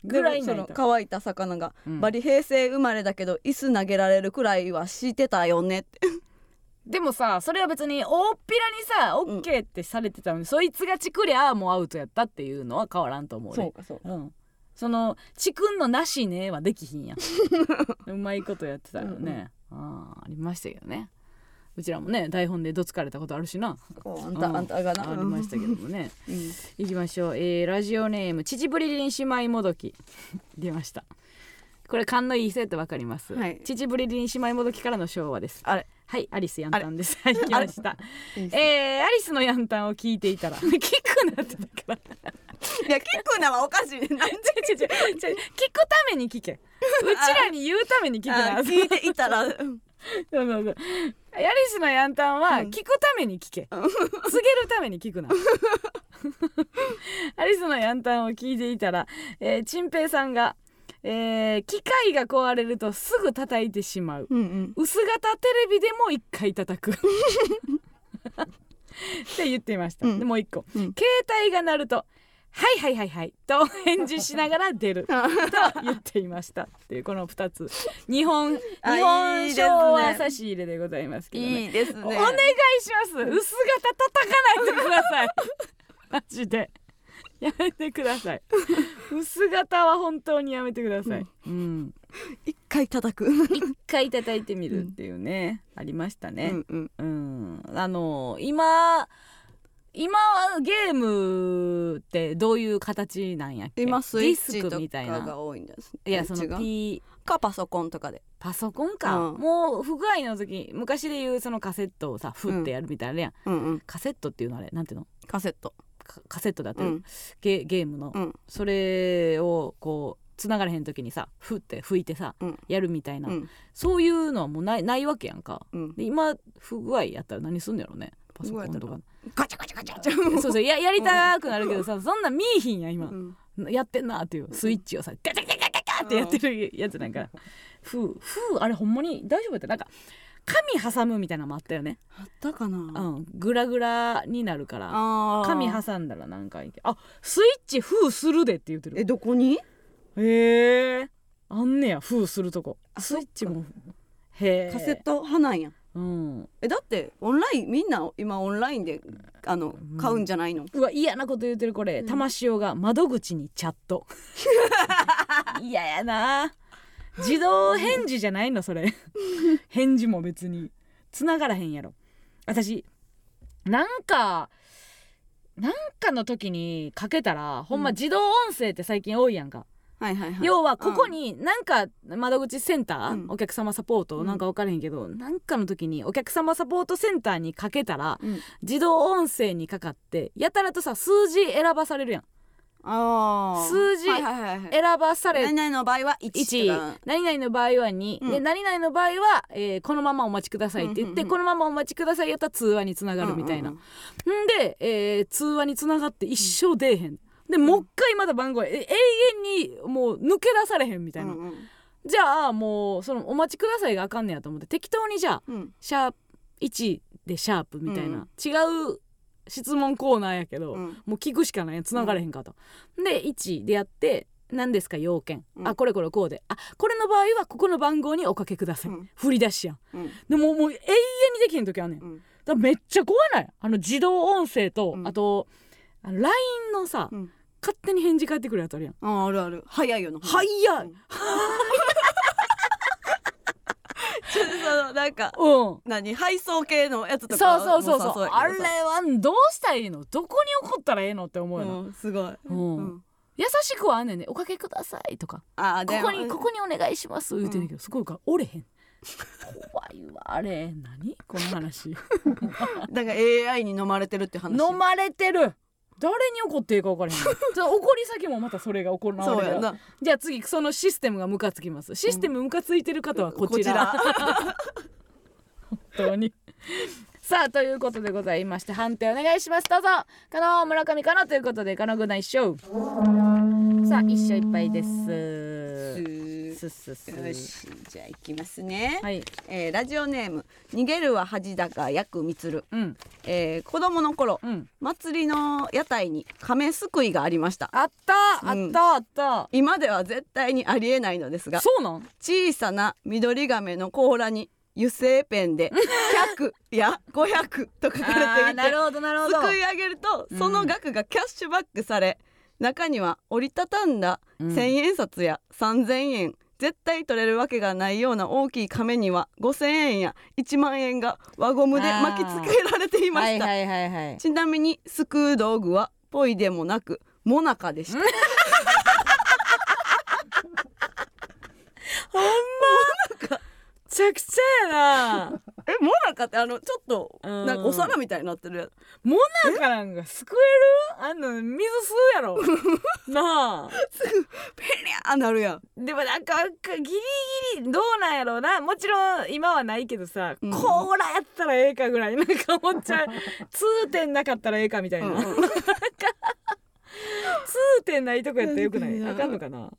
ぐらいその乾いた魚が、うん。バリ平成生まれだけど椅子投げられるくらいはしてたよねってでもさそれは別に大っぴらにさん OK ってされてたのに、そいつがチクりゃもうアウトやったっていうのは変わらんと思うねかそううん、そのチクんのなしねはできひんやん。うまいことやってたよね、あーありましたけどね。うちらもね台本でどつかれたことあるしな。あんた、うん。あんたがな。ありましたけどもね。うん。いきましょう、えーラジオネーム秩父リリン姉妹もどき。出ました。これ勘のいい人やってわかります、はい。秩父リリン姉妹もどきからの昭和です。あれはいアリスヤンタンです。はい来ました。えーアリスのヤンタンを聞いていたら。聞くなってだから。いや聞くなはおかしい。ねなんで？ちょちょちょ聞くために聞け。うちらに言うために聞くな。あ聞いていたら。うんそうそうそう。アリスのヤンタンはうん。聞くために聞け、告げるために聞くな。アリスのヤンタンを聞いていたら、えー、チンペイさんが、えー機械が壊れるとすぐ叩いてしまう。うんうん。薄型テレビでも一回叩く。って言っていました、うん。でもう一個、うん。携帯が鳴ると「はいはいはいはい」と返事しながら出る。と言っていましたっていうこの2つ。日本日本昭和差し入れでございますけどね。いいですね。お願いします。薄型叩かないでください。マジでやめてください。薄型は本当にやめてください、うん、一回叩く。一回叩いてみるっていうね、ありましたね、うんうん。うん、あの今今はゲームってどういう形なんやっけ？今スイッチディスクとかみたいな。が多いんですいやその P かパソコンとかで。パソコンか、うん。もう不具合の時昔でいうそのカセットをさフってやるみたいなのあるやん、うんうん。カセットっていうのあれ？なんていうの？カセットカカセットだってる、うん。ゲゲームの、うん。それをこう繋がれへん時にさふって吹いてさ、うん。やるみたいな、うん。そういうのはもうないないわけやんか。うん。で今不具合やったら何すんのやろね。パソコンとか。ガチャガチャガチャガチャ。そうそうややりたくなるけどさそんなん見いひんや今。う、ん。やってんなっていうスイッチをさガチャガチャガチャガチャってやってるやつなんか。ふうふうあれほんまに大丈夫やった？なんか紙挟むみたいなのもあったよね。あったかな。うん。グラグラになるから。紙挟んだらなんかいけあスイッチ封するでって言ってる。えどこに？へえあんねや封するとこ。あスイッチも。へえカセット派なんや。うん。えだってオンラインみんな今オンラインであのうん。買うんじゃないの？うわ嫌なこと言ってるこれ、うん。玉塩が窓口にチャット。嫌やな自動返事じゃないのそれ。返事も別に。繋がらへんやろ。私なんかなんかの時にかけたらほんま自動音声って最近多いやんか、はいはいはい。要はここになんか窓口センター、うん。お客様サポートうん。なんか分からへんけど、なんかの時にお客様サポートセンターにかけたらうん。自動音声にかかってやたらとさ数字選ばされるやん数字選ばされ何々の場合は1 1何々の場合は2、うん。で何々の場合は、えーこのままお待ちくださいって言って、うんうんうんこのままお待ちくださいやったら通話につながるみたいな、うんんで、えー通話につながって一生出えへん。でもう一回まだ番号え永遠にもう抜け出されへんみたいな、うんうんじゃあもうそのお待ちくださいがあかんねやと思って適当にじゃあうん。シャープ1でシャープみたいな、うん。違う質問コーナーやけど、うん。もう聞くしかない繋がれへんかと、で1でやって何ですか要件、うん。あこれこれこうで。あこれの場合はここの番号におかけください、うん。振り出しやん。うん。でももう永遠にできへん時あんねん。うん。らめっちゃ怖ない？あの自動音声と、うん。あと LINE のさ、うん。勝手に返事返ってくるやつあるやん。ああるある。早いよな早い、うん そのなんかうん。何配送系のやつとそうかそうそうそう。もさあれはどうしたらいいのどこに怒ったらええのって思うよな、うんすごい。うん。うん。優しくはあんねんねおかけくださいとか。あここにここにお願いします言うてんねんけど、すごいから折れへん。怖いわあれ。何？この話。だから AI に飲まれてるって話。飲まれてる誰に怒っていいか分からへんじゃあ怒り先もまたそれが行われるそうやな。じゃあ次そのシステムがムカつきます。システムムカついてる方はこちら,、本当にさあということでございまして判定お願いします。どうぞ。加納村上かな？ということで加納軍団一勝。さあ一勝一敗です。すすすよしじゃあ行きますね、はい。えーラジオネーム逃げるは恥だがやくみつる、うん。えー子供の頃うん。祭りの屋台に亀すくいがありました。あった！あうん。った！あった、今では絶対にありえないのですがそうなん？小さな緑亀の甲羅に油性ペンで100や500と書かれていてなるほどなるほど。すくい上げるとうんその額がキャッシュバックされ、中には折りたたんだうん。1,000円札や3,000円絶対取れるわけがないような大きい亀には5,000円や1万円が輪ゴムで巻きつけられていました、はいはいはいはい。ちなみにすくう道具はポイでもなくモナカでした。め ちゃくちゃやな。えモナカってあのちょっとうん。なんかお皿みたいになってるやつ。モナカなんかすくえる？あんの水吸うやろ。なあ。ペリャーなるやん。でもなんかギリギリどうなんやろうな。もちろん今はないけどさ、うん。コーラやったらええかぐらいなんか思っちゃう。通点なかったらええかみたいな、うんうん。通点ないとこやったらよくない？うんあかんのかな？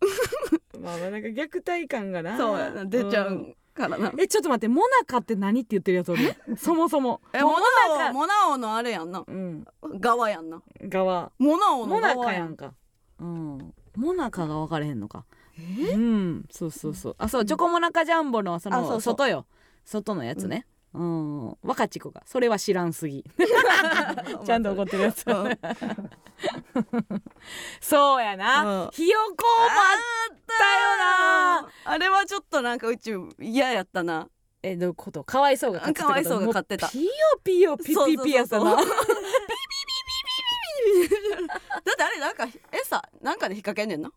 まあまあなんか虐待感がな。そうやな。出ちゃんうからな、えちょっと待ってモナカって何って言ってるやつおるそもそも。えモナオモナオのあれやんな。うん。側やんな。側。モナオのモナ側カやんか。うん。モナカが分かれへんのか。うん。そうそうそう。あそうチョコモナカジャンボのその外よ。外のやつねうん。若ち子が。それは知らんすぎ。ちゃんと怒ってるやつ。うん。そうやな、うん。ひよこもあったよな。あれはちょっとなんかうち嫌やったな。えどういうこと？かわいそうが買ってたかわいそうが買ってた。ピヨピヨピピピやったな。だってあれなんか餌なんかで引っ掛けんねんな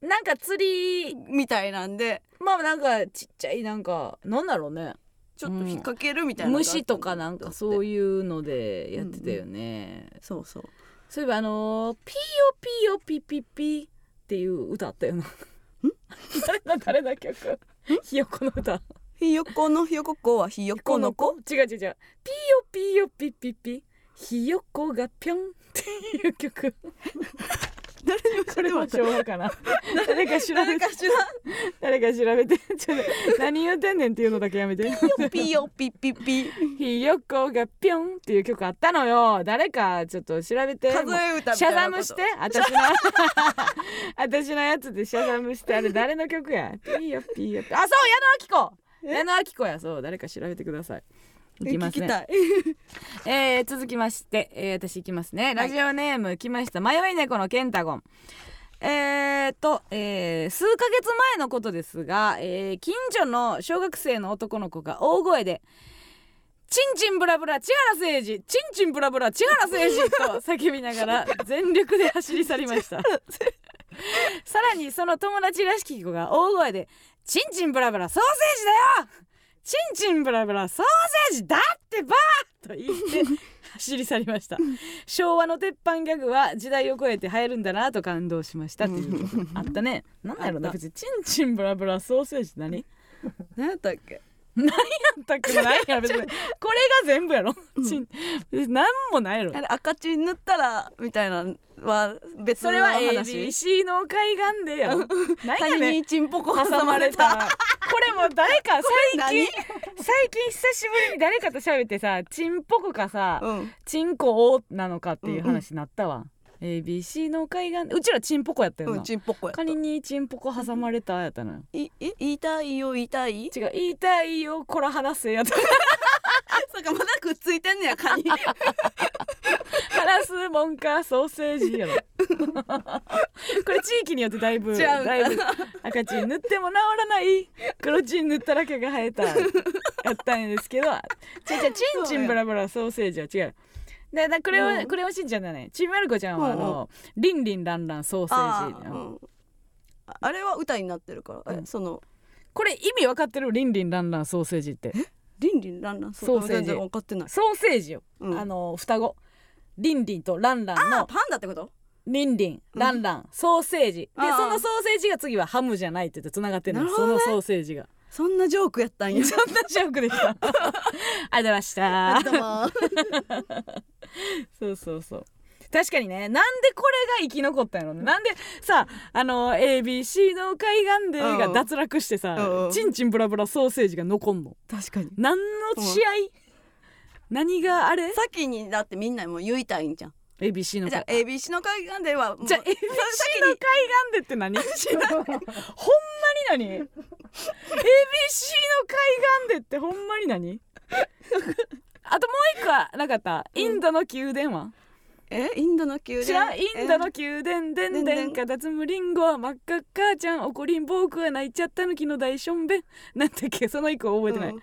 なんか釣りみたいなんでまあなんかちっちゃいなんかなんだろうねちょっと引っ掛けるみたいなのがあった虫とかなんかそうういうのでやってたよね、そうそう。そういえばあのーピヨピヨピピピっていう歌あったよな。誰だ誰だ曲。ひよこの歌。ひよこの？ひよこ子はひよこの子？違う違う違う。ピヨピヨピピピ。ひよこがぴょんっていう曲 誰にも知これも昭和かな誰か調べて誰か調べて。ちょっと何言ってんねんっていうのだけやめて。ピヨピピピひよこがぴょんっていう曲あったのよ。誰かちょっと調べて。数え歌みシャザムして。私の 私のやつでシャザムしてあれ誰の曲や？ピヨピヨ。ピあそう矢野明子。え？矢野明子や。そう誰か調べてくださいいきますね。えー続きまして、えー私いきますね。ラジオネーム来ました。迷い猫のケンタゴン。えーと、えー数ヶ月前のことですが、えー近所の小学生の男の子が大声で「チンチンブラブラ千原誠二チンチンブラブラ千原誠二」と叫びながら全力で走り去りました。さらにその友達らしき子が大声で「チンチンブラブラソーセージだよチンチンブラブラソーセージだってば!」と言って 走り去りました。昭和の鉄板ギャグは時代を超えて流行るんだなと感動しましたっていうこと あったね。なんだろうな別にチンチンブラブラソーセージ何？何やったっけ？何やったっけ何や別に。これが全部やろ、チン何もないやろ。赤チン塗ったらみたいなのは別のそれは話？ABC の海岸でやろ。何や谷ねん。にチンポコ挟まれた。これもう誰か最近何？最近久しぶりに誰かと喋ってさチンポコかさ、うん。チンコをなのかっていう話になったわ、ABC の海岸。うちらチンポコやったよな、うんチンポコやった。カニにチンポコ挟まれたやったのよ。いえ言いたいよ言いたい？違う言いたいよこら話せや ったそうかまだくっついてんねやカニ話すもんかソーセージやろ。これ地域によってだいぶだいぶ赤チン塗っても治らない。黒チン塗ったら毛が生えたやったんですけど。違う違うチンチンブラブラソーセージは違うでだクレヨン、うん。クレヨンしんちゃんだね。ちびまる子ちゃんはあの、リンリンランランソーセあージ、ーうん。ああれは歌になってるから、えうん。そのこれ意味分かってる？リンリンランランソーセージって。リンリンランランソーセージ？全然分かってない、ソーセージよ、うん。あの双子。リンリンとランランの。あパンダってこと？リンリンランラン、ソーセージ。でああそのソーセージが次はハムじゃないって言ってつながってるの、なるほどね。そのソーセージがそんなジョークやったんや。そんなジョークでした。ありがとうございました。そうそうそう。確かにねなんでこれが生き残ったんやろね。なんでさあの ABC の海岸でが脱落してさ、うんチンチンブラブラソーセージが残んの。確かに。何の試合、何があれ？先にだってみんなもう言いたいんじゃん ABC のじゃあ海 ABC の海岸ではじゃあ ABC の海岸でって何？ほんまに何？ABC の海岸でってほんまに何？あともう一個はなかった？インドの宮殿は、え？インドの宮じゃあインドの宮殿でん。でんかたつむりんごは真っ赤っ母ちゃん怒りんぼくは泣いちゃったぬきの大しょんべん。なんだっけ？その一個覚えてない、うん。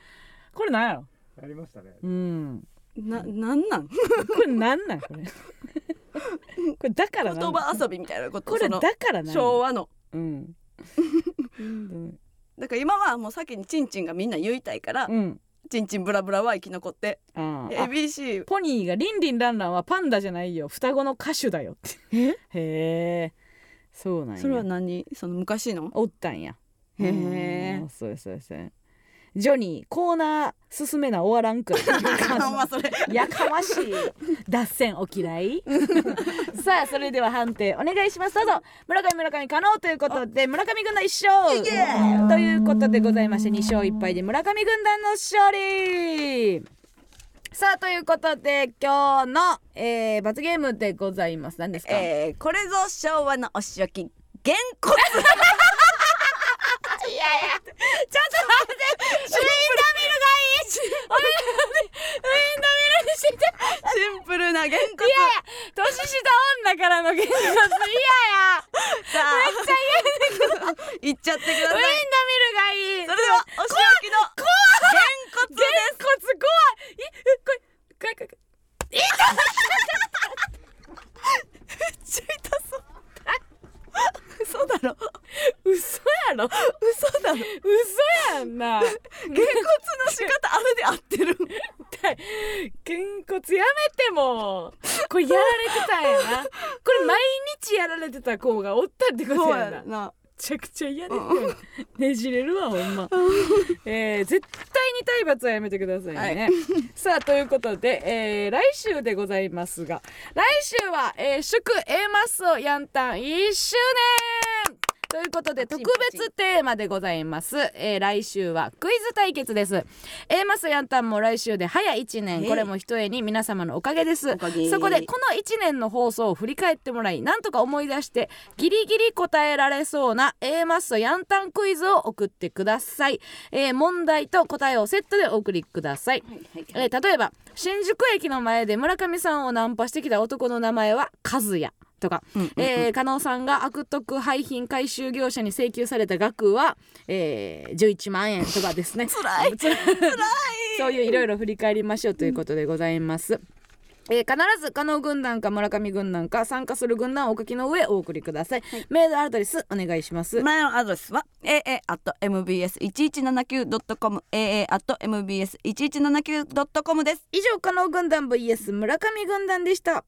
これなんやろ？ありましたね。うんななんなん？これなんなん？これ。これだから言葉遊びみたいなこと？これだからなん昭和の。うん。う んだから今はもう先にチンチンがみんな言いたいから、うん。チンチンブラブラは生き残って。あーあ ABC ポニーがリンリンランランはパンダじゃないよ。双子の歌手だよって。え？へえ。そうなんや。それは何？その昔の？おったんや。へえ。うん。そうそうそうジョニーコーナー進めな終わらんくほんまそれやかましい脱線お嫌い。さあそれでは判定お願いします。どうぞ。村上村上可能ということで村上軍団一勝。ということでございまして2勝1敗で村上軍団の勝利。さあということで今日の、えー、罰ゲームでございます。何ですか、えー、これぞ昭和のお仕置きげんこつ。いやいやちょっと待ってウィンドミルがいいウィンドミルにしてシンプルなげん。こいやいや年下女からの現実嫌やつさあめっちゃ嫌いっちゃってくだウィンドミルがいいそれではお仕置きのげん。こつげん。こつ怖いいえこれこれこれこめっちゃ痛そう 嘘だろ。れ嘘やろ。嘘だろ。げんこ嘘やんな つの仕方あれで合ってる げんこつやめても。これやられてたんやな。これ毎日やられてた子がおったってことやなちゃくちゃ嫌で。すよねじれるわほんま、えー、絶対に体罰はやめてくださいね、さあということで、えー、来週でございますが来週は、えー、祝 A マッソヤンタン1周年ということで特別テーマでございます、えー、来週はクイズ対決です。A マスヤンタンも来週で早1年。これもひとえに皆様のおかげです。そこでこの1年の放送を振り返ってもらいなんとか思い出してギリギリ答えられそうな A マスヤンタンクイズを送ってください、えー問題と答えをセットでお送りください。えー例えば新宿駅の前で村上さんをナンパしてきた男の名前は和也とか、えー加納さんが悪徳廃品回収業者に請求された額は、えー、11万円とかですね。つらい。つらそういういろいろ振り返りましょうということでございます。えー必ず加納軍団か村上軍団か参加する軍団をお書きの上お送りください、メールアドレスお願いします。メールアドレスは aa.mbs1179.com aa.mbs1179.com です。以上加納軍団 vs 村上軍団でした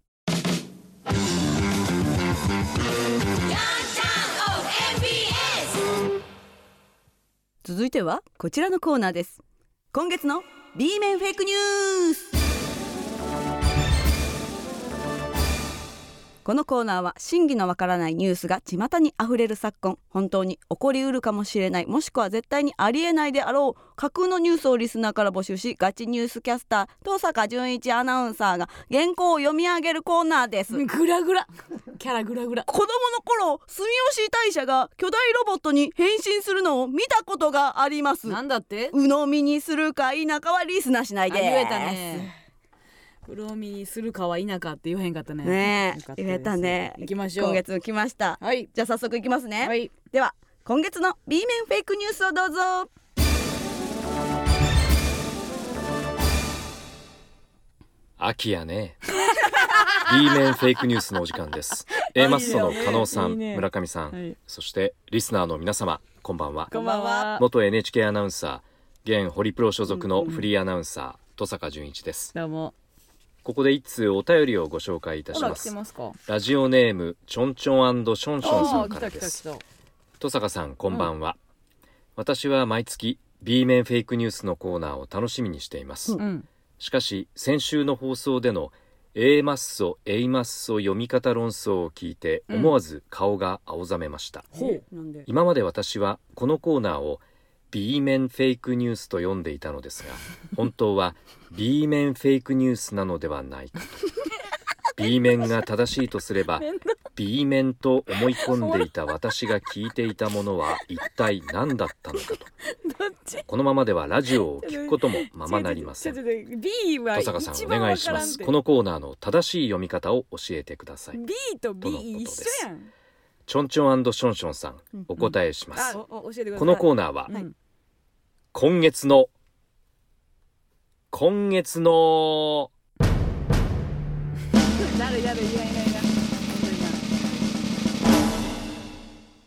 続いてはこちらのコーナーです。今月の B 面フェイクニュース。このコーナーは真偽のわからないニュースが巷にあふれる昨今。本当に起こりうるかもしれない。もしくは絶対にありえないであろう架空のニュースをリスナーから募集しガチニュースキャスター登坂淳一アナウンサーが原稿を読み上げるコーナーです。グラグラキャラグラグラ子供の頃住吉大社が巨大ロボットに変身するのを見たことがあります。なんだって？鵜呑みにするか否かはリスナーしないで言えたね黒みにするかは否かって言えへんかったね。ね言えたね。行きましょう。今月来ました。はい。じゃあ早速いきますね、はい。では今月の B 面フェイクニュースをどうぞ。秋やね。B 面フェイクニュースのお時間です。A マッソの加納さんいいね。村上さん、はい。そしてリスナーの皆様こんばんは。こんばんは。元 NHK アナウンサー現ホリプロ所属のフリーアナウンサー登坂淳一です。どうもここで一通お便りをご紹介いたします。ラジオネームちょんちょんションションさんからです。た来た来た登坂さんこんばんは、私は毎月 B 面フェイクニュースのコーナーを楽しみにしています、うん。しかし先週の放送での A マッソ A マッソ読み方論争を聞いてうん。思わず顔が青ざめました、ほう。なんで？今まで私はこのコーナーを B 面フェイクニュースと読んでいたのですが本当は B 面フェイクニュースなのではないか。と B 面が正しいとすれば B 面と思い込んでいた私が聞いていたものは一体何だったのかと。このままではラジオを聞くこともままなりません。登坂さんお願いしますこのコーナーの正しい読み方を教えてください B と B 一です緒やんちょんちょんションションさんうんお答えします、このコーナーはうん今月の今月の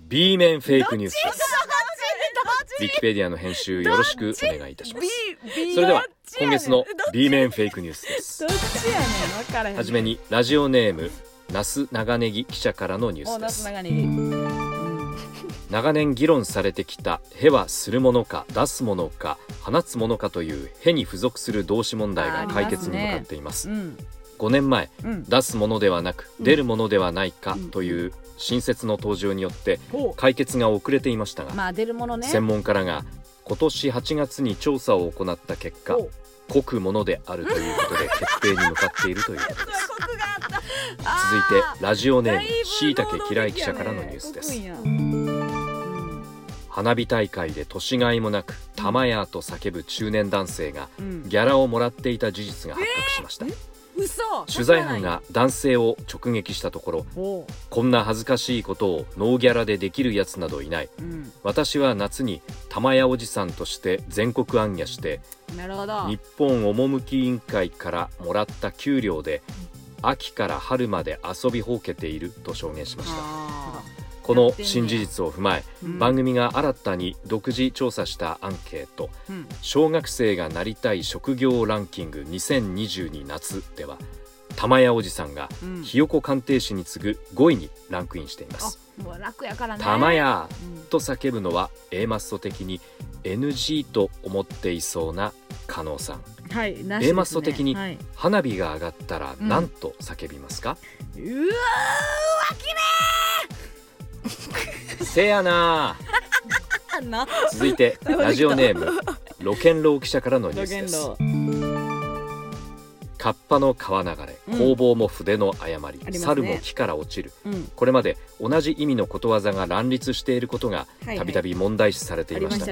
B 面フェイクニュースです。ウィキペディアの編集よろしくお願いいたします。それでは今月の B 面フェイクニュースです。はじめにラジオネーム那須長ネギ記者からのニュースです長年議論されてきた「へはするものか出すものか放つものか」という「へ」に付属する動詞問題が解決に向かっています。うん。5年前うん。出すものではなくうん。出るものではないかうんという新説の登場によってほ解決が遅れていましたが、うまあ出るものね。専門家らが今年8月に調査を行った結果濃くものであるということで決定に向かっているということです。続いてラジオネームしいたけ嫌い記者からのニュースです花火大会で年がいもなく「玉や」と叫ぶ中年男性がうん。ギャラをもらっていた事実が発覚しました、嘘。取材班が男性を直撃したところほこんな恥ずかしいことをノーギャラでできるやつなどいない。ううん。私は夏に玉屋おじさんとして全国行脚して日本趣委員会からもらった給料で秋から春まで遊びほうけていると証言しました。あこの新事実を踏まえーうん。番組が新たに独自調査したアンケート。うん。小学生がなりたい職業ランキング2022夏では玉屋おじさんがうん。ひよこ鑑定士に次ぐ5位にランクインしています。あもう楽やからね。玉屋うん。と叫ぶのは A マッソ的に NG と思っていそうな加納さん。はいね。A マッソ的にはい。花火が上がったらうん。何と叫びますか、うわーわ せやな。続いてラジオネームロケンロー記者からのニュースです。ロカッパの川流れうん。工房も筆の誤り、ありますね。猿も木から落ちる。うん。これまで同じ意味のことわざが乱立していることがたびたび問題視されていました。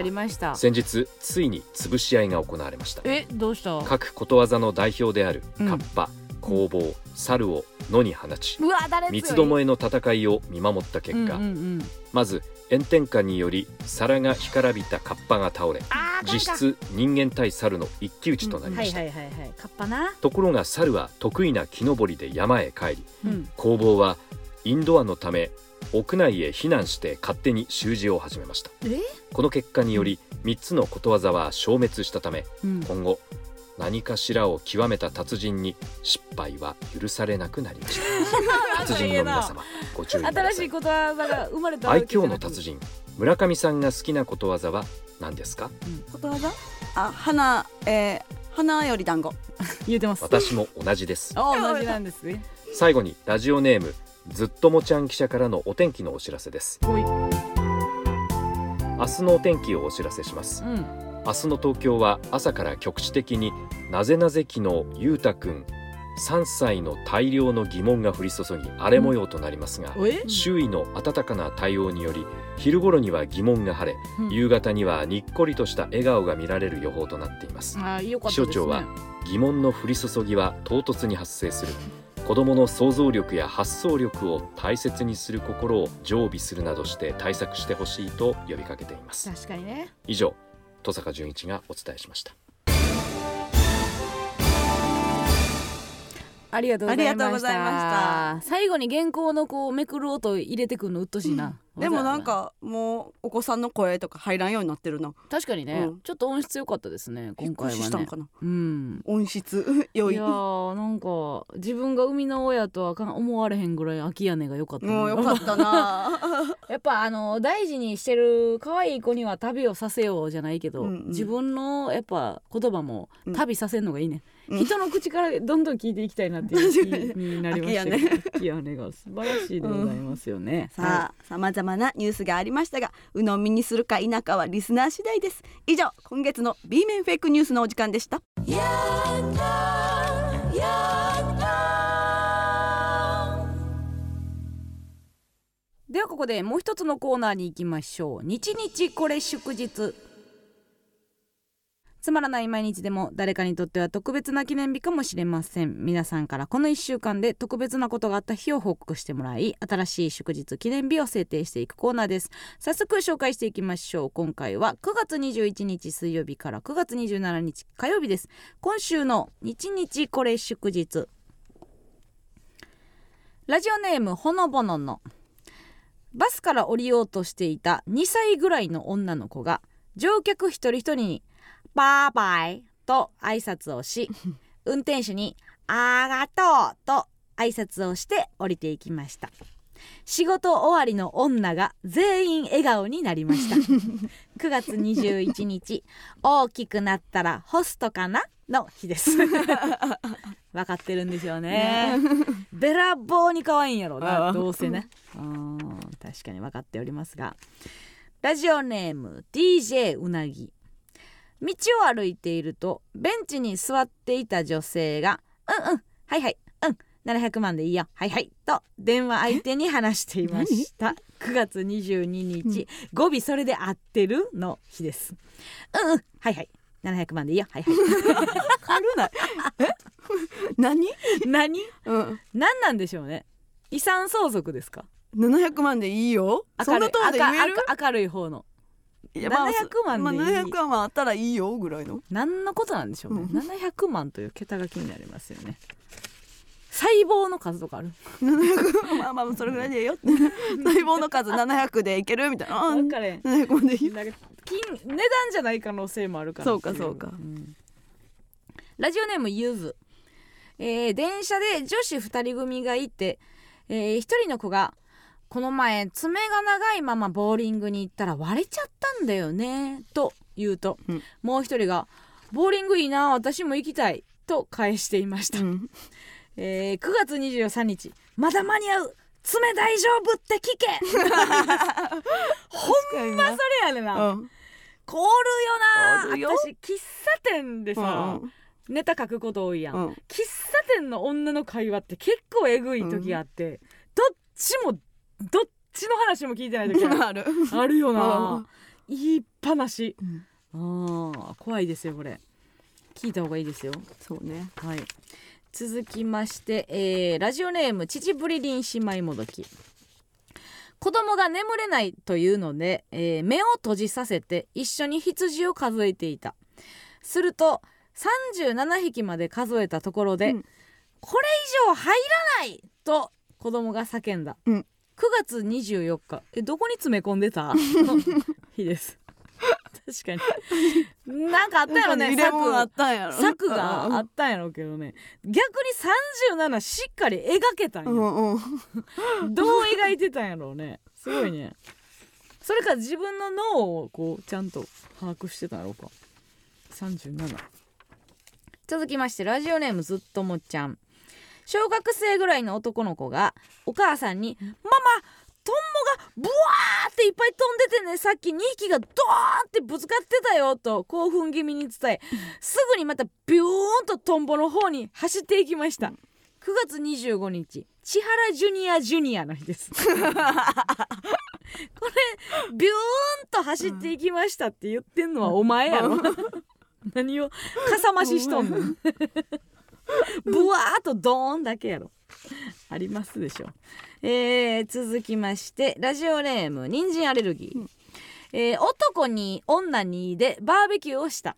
が先日ついに潰し合いが行われました。えどうした？各ことわざの代表であるうん。カッパ、工房猿を野に放ち三つどもえの戦いを見守った結果、うんうんうん。まず炎天下により皿が干からびたカッパが倒れあ実質人間対猿の一騎打ちとなりました、ところが猿は得意な木登りで山へ帰りうん。工房はインドアのため屋内へ避難して勝手に習字を始めました。え？この結果により3つのことわざは消滅したためうん。今後何かしらを極めた達人に失敗は許されなくなりました。達人の皆様ご注意ください。新しいことわざが生まれたわ愛嬌の達人。村上さんが好きなことわざは何ですか？ことわざ？あ花えー、花より団子。言うてます。私も同じです。あ同じなんですね。最後にラジオネームずっともちゃん記者からのお天気のお知らせです。明日のお天気をお知らせします。うん明日の東京は朝から局地的になぜなぜ期のゆうたくん3歳の大量の疑問が降り注ぎ荒れ模様となりますが、え？周囲の温かな対応により昼頃には疑問が晴れ、うん。夕方にはにっこりとした笑顔が見られる予報となっています。ね。気象庁は疑問の降り注ぎは唐突に発生する。子どもの想像力や発想力を大切にする心を常備するなどして対策してほしいと呼びかけています。確かにね。以上登坂淳一がお伝えしました。ありがとうございました。最後に原稿のこうめくる音入れてくるのうっとしいな、でもなんかもうお子さんの声とか入らんようになってるな確かにね、うんちょっと音質良かったですね今回はね。たんかな。うん。音質良い。いやーなんか自分が生みの親とはか思われへんぐらい空き屋根が良かったね。もうよかったな。やっぱあの大事にしてる可愛い子には旅をさせようじゃないけど、うんうん。自分のやっぱ言葉もうん。旅させるのがいいね、うん人の口からどんどん聞いていきたいなっていう気に。なりましたけど。空空き屋根が素晴らしいでございます。よね、さあさまざまなニュースがありましたが鵜呑みにするか否かはリスナー次第です。以上今月の B 面フェイクニュースのお時間でした。ではここでもう一つのコーナーに行きましょう。日日これ祝日つまらない毎日でも誰かにとっては特別な記念日かもしれません。皆さんからこの1週間で特別なことがあった日を報告してもらい新しい祝日記念日を制定していくコーナーです。早速紹介していきましょう。今回は9月21日水曜日から9月27日火曜日です。今週の日日これ祝日。ラジオネームほのぼのの。バスから降りようとしていた2歳ぐらいの女の子が乗客一人一人に「バーバイ」と挨拶をし 運転手に「あがとう」と挨拶をして降りていきました。仕事終わりの女が全員笑顔になりました。9月21日大きくなったらホストかなの日です。分かってるんですよね。べらぼうに可愛いんやろうなどうせね。うん確かに分かっておりますが。ラジオネーム DJ うなぎ道を歩いているとベンチに座っていた女性が「うんうんはいはいうん700万でいいよはいはい」と電話相手に話していました。9月22日、語尾それで合ってるの日です。うんうんはいはい700万でいいよはいはい。軽ない。え？何？何？うん。何なんでしょうね。遺産相続ですか？700万でいいよ。そんなと明るい方の700万まあ、700万あったらいいよぐらいの？何のことなんでしょうね、うん。700万という桁が気になりますよね。細胞の数とかある。700まあまあそれぐらいでいいよ。細胞の数700でいけるみたいな。あ分かれん。700万でいい金値段じゃない可能性もあるからそうかそうか。ん。ラジオネームゆず、えー電車で女子2人組がいて、えー、1人の子が「この前爪が長いままボーリングに行ったら割れちゃったんだよね」と言うと、うん。もう一人が「ボーリングいいな私も行きたい」と返していました、うん。えー9月23日まだ間に合う爪大丈夫って聞けほんまそれやねんな、うん。凍るよな。よ。私喫茶店でさ、ネタ書くこと多いやん、うん。喫茶店の女の会話って結構えぐい時があって、どっちもどっちの話も聞いてない時ある。ある。あるようなん。言いっぱなし。うん。あー怖いですよこれ。聞いた方がいいですよ。そうね。はい。続きまして、えーラジオネーム秩父りりん姉妹もどき子供が眠れないというので、えー目を閉じさせて一緒に羊を数えていた。すると37匹まで数えたところで、うん。これ以上入らないと子供が叫んだ、うん。9月24日。えどこに詰め込んでた？日です。確かに。なんかあったやろね入れ物あったんやろ。策があったんやろうけどね。逆に37しっかり描けたんや、うんうん。どう描いてたんやろうね。すごいね。それか自分の脳をこうちゃんと把握してたんやろうか37続きましてラジオネームずっともっちゃん小学生ぐらいの男の子がお母さんに「ママトンボがブワーっていっぱい飛んでてねさっき2匹がドーンってぶつかってたよ」と興奮気味に伝えすぐにまたビューンとトンボの方に走っていきました。9月25日千原ジュニアジュニアの日です。これビューンと走っていきましたって言ってんのはお前やろ。何をかさ増ししとんねん ブワーっとドーンだけやろ。ありますでしょ。えー、続きましてラジオネーム人参アレルギー、うん。えー男に女にでバーベキューをした。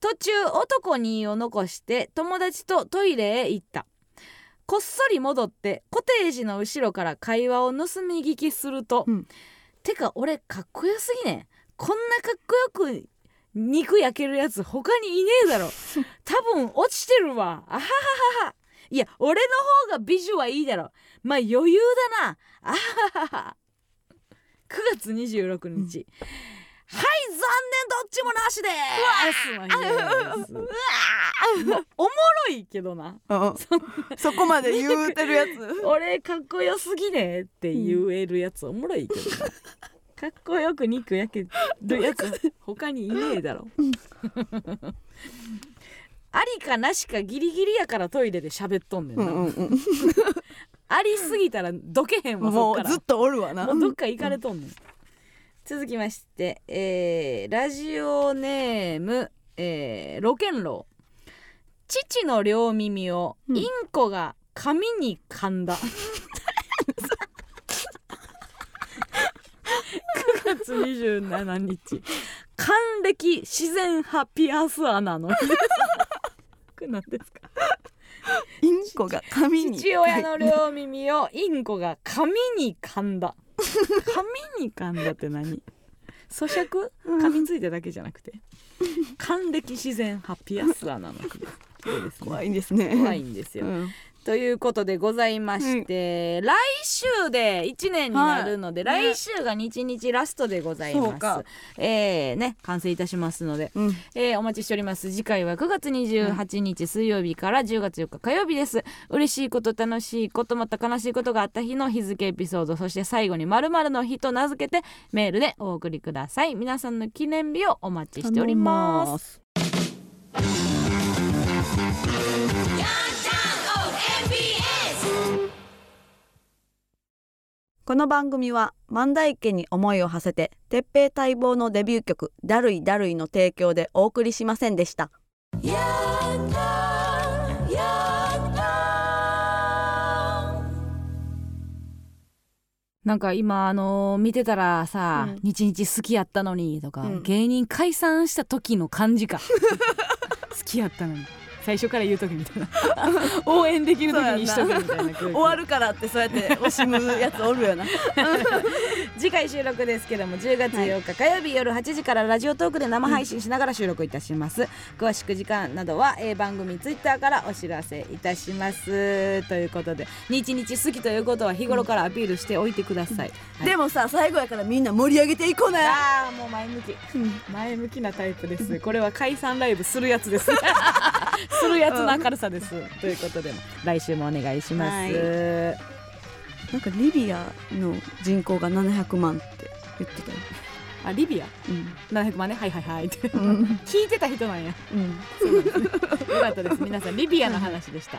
途中男にを残して友達とトイレへ行った。こっそり戻ってコテージの後ろから会話を盗み聞きすると、うん。てか俺かっこよすぎねこんなかっこよく肉焼けるやつ他にいねえだろ。多分落ちてるわ。あはははは。いや俺の方が美女はいいだろ。まあ余裕だな。あははは9月26日、はい残念どっちもなしで。すうわおもろいけどな。うんそこまで言うてるやつ。俺かっこよすぎねって言えるやつおもろいけどな、かっこよく肉焼ける。やつ他にいねえだろ。ありかなしかギリギリやからトイレで喋っとんねんうな、んうんうん。ありすぎたらどけへんわもうずっとおるわな。もうどっか行かれとんねん、続きまして、えーラジオネーム、えーロケンロー。父の両耳をうんインコが髪に噛んだ、9 月27日。還暦自然派ピアス穴の。日ですこれ何ですか。インコが髪に。父親の両耳をインコが髪に噛んだ。髪に噛んだって何？咀嚼？噛みついただけじゃなくて。還暦自然派ピアス穴の。日ですね怖いんですね。怖いんですよ、うんということでございまして、来週で1年になるので、はい。ね来週が日日ラストでございます。えーね完成いたしますのでうん。えーお待ちしております。次回は9月28日水曜日から10月4日火曜日です。嬉しいこと楽しいことまた悲しいことがあった日の日付エピソードそして最後に〇〇の日と名付けてメールでお送りください。皆さんの記念日をお待ちしておりますこの番組は万代家に思いを馳せて鉄平待望のデビュー曲「だるいだるい」の提供でお送りしませんでした。なんか今あのー見てたらさうん「日日好きやったのに」とか、うん。芸人解散した時の感じか。好きやったのに最初から言う時みたいな。応援できる時にしとくみたいな終わるからってそうやって惜しむやつおるよな。次回収録ですけども10月8日火曜日夜8時からラジオトークで生配信しながら収録いたします、詳しく時間などは、えー番組ツイッターからお知らせいたします。ということで日々好きということは日頃からアピールしておいてください、はい。でもさ最後やからみんな盛り上げていこうね。ああもう前向き。前向きなタイプです。これは解散ライブするやつですするやつの明るさです、ということで来週もお願いします、はい。なんかリビアの人口が700万って言ってたよ。あリビア？うん。700万ね？はいはいはい。っ てうん。聞いてた人なんや。うん。よかったです。皆さんリビアの話でした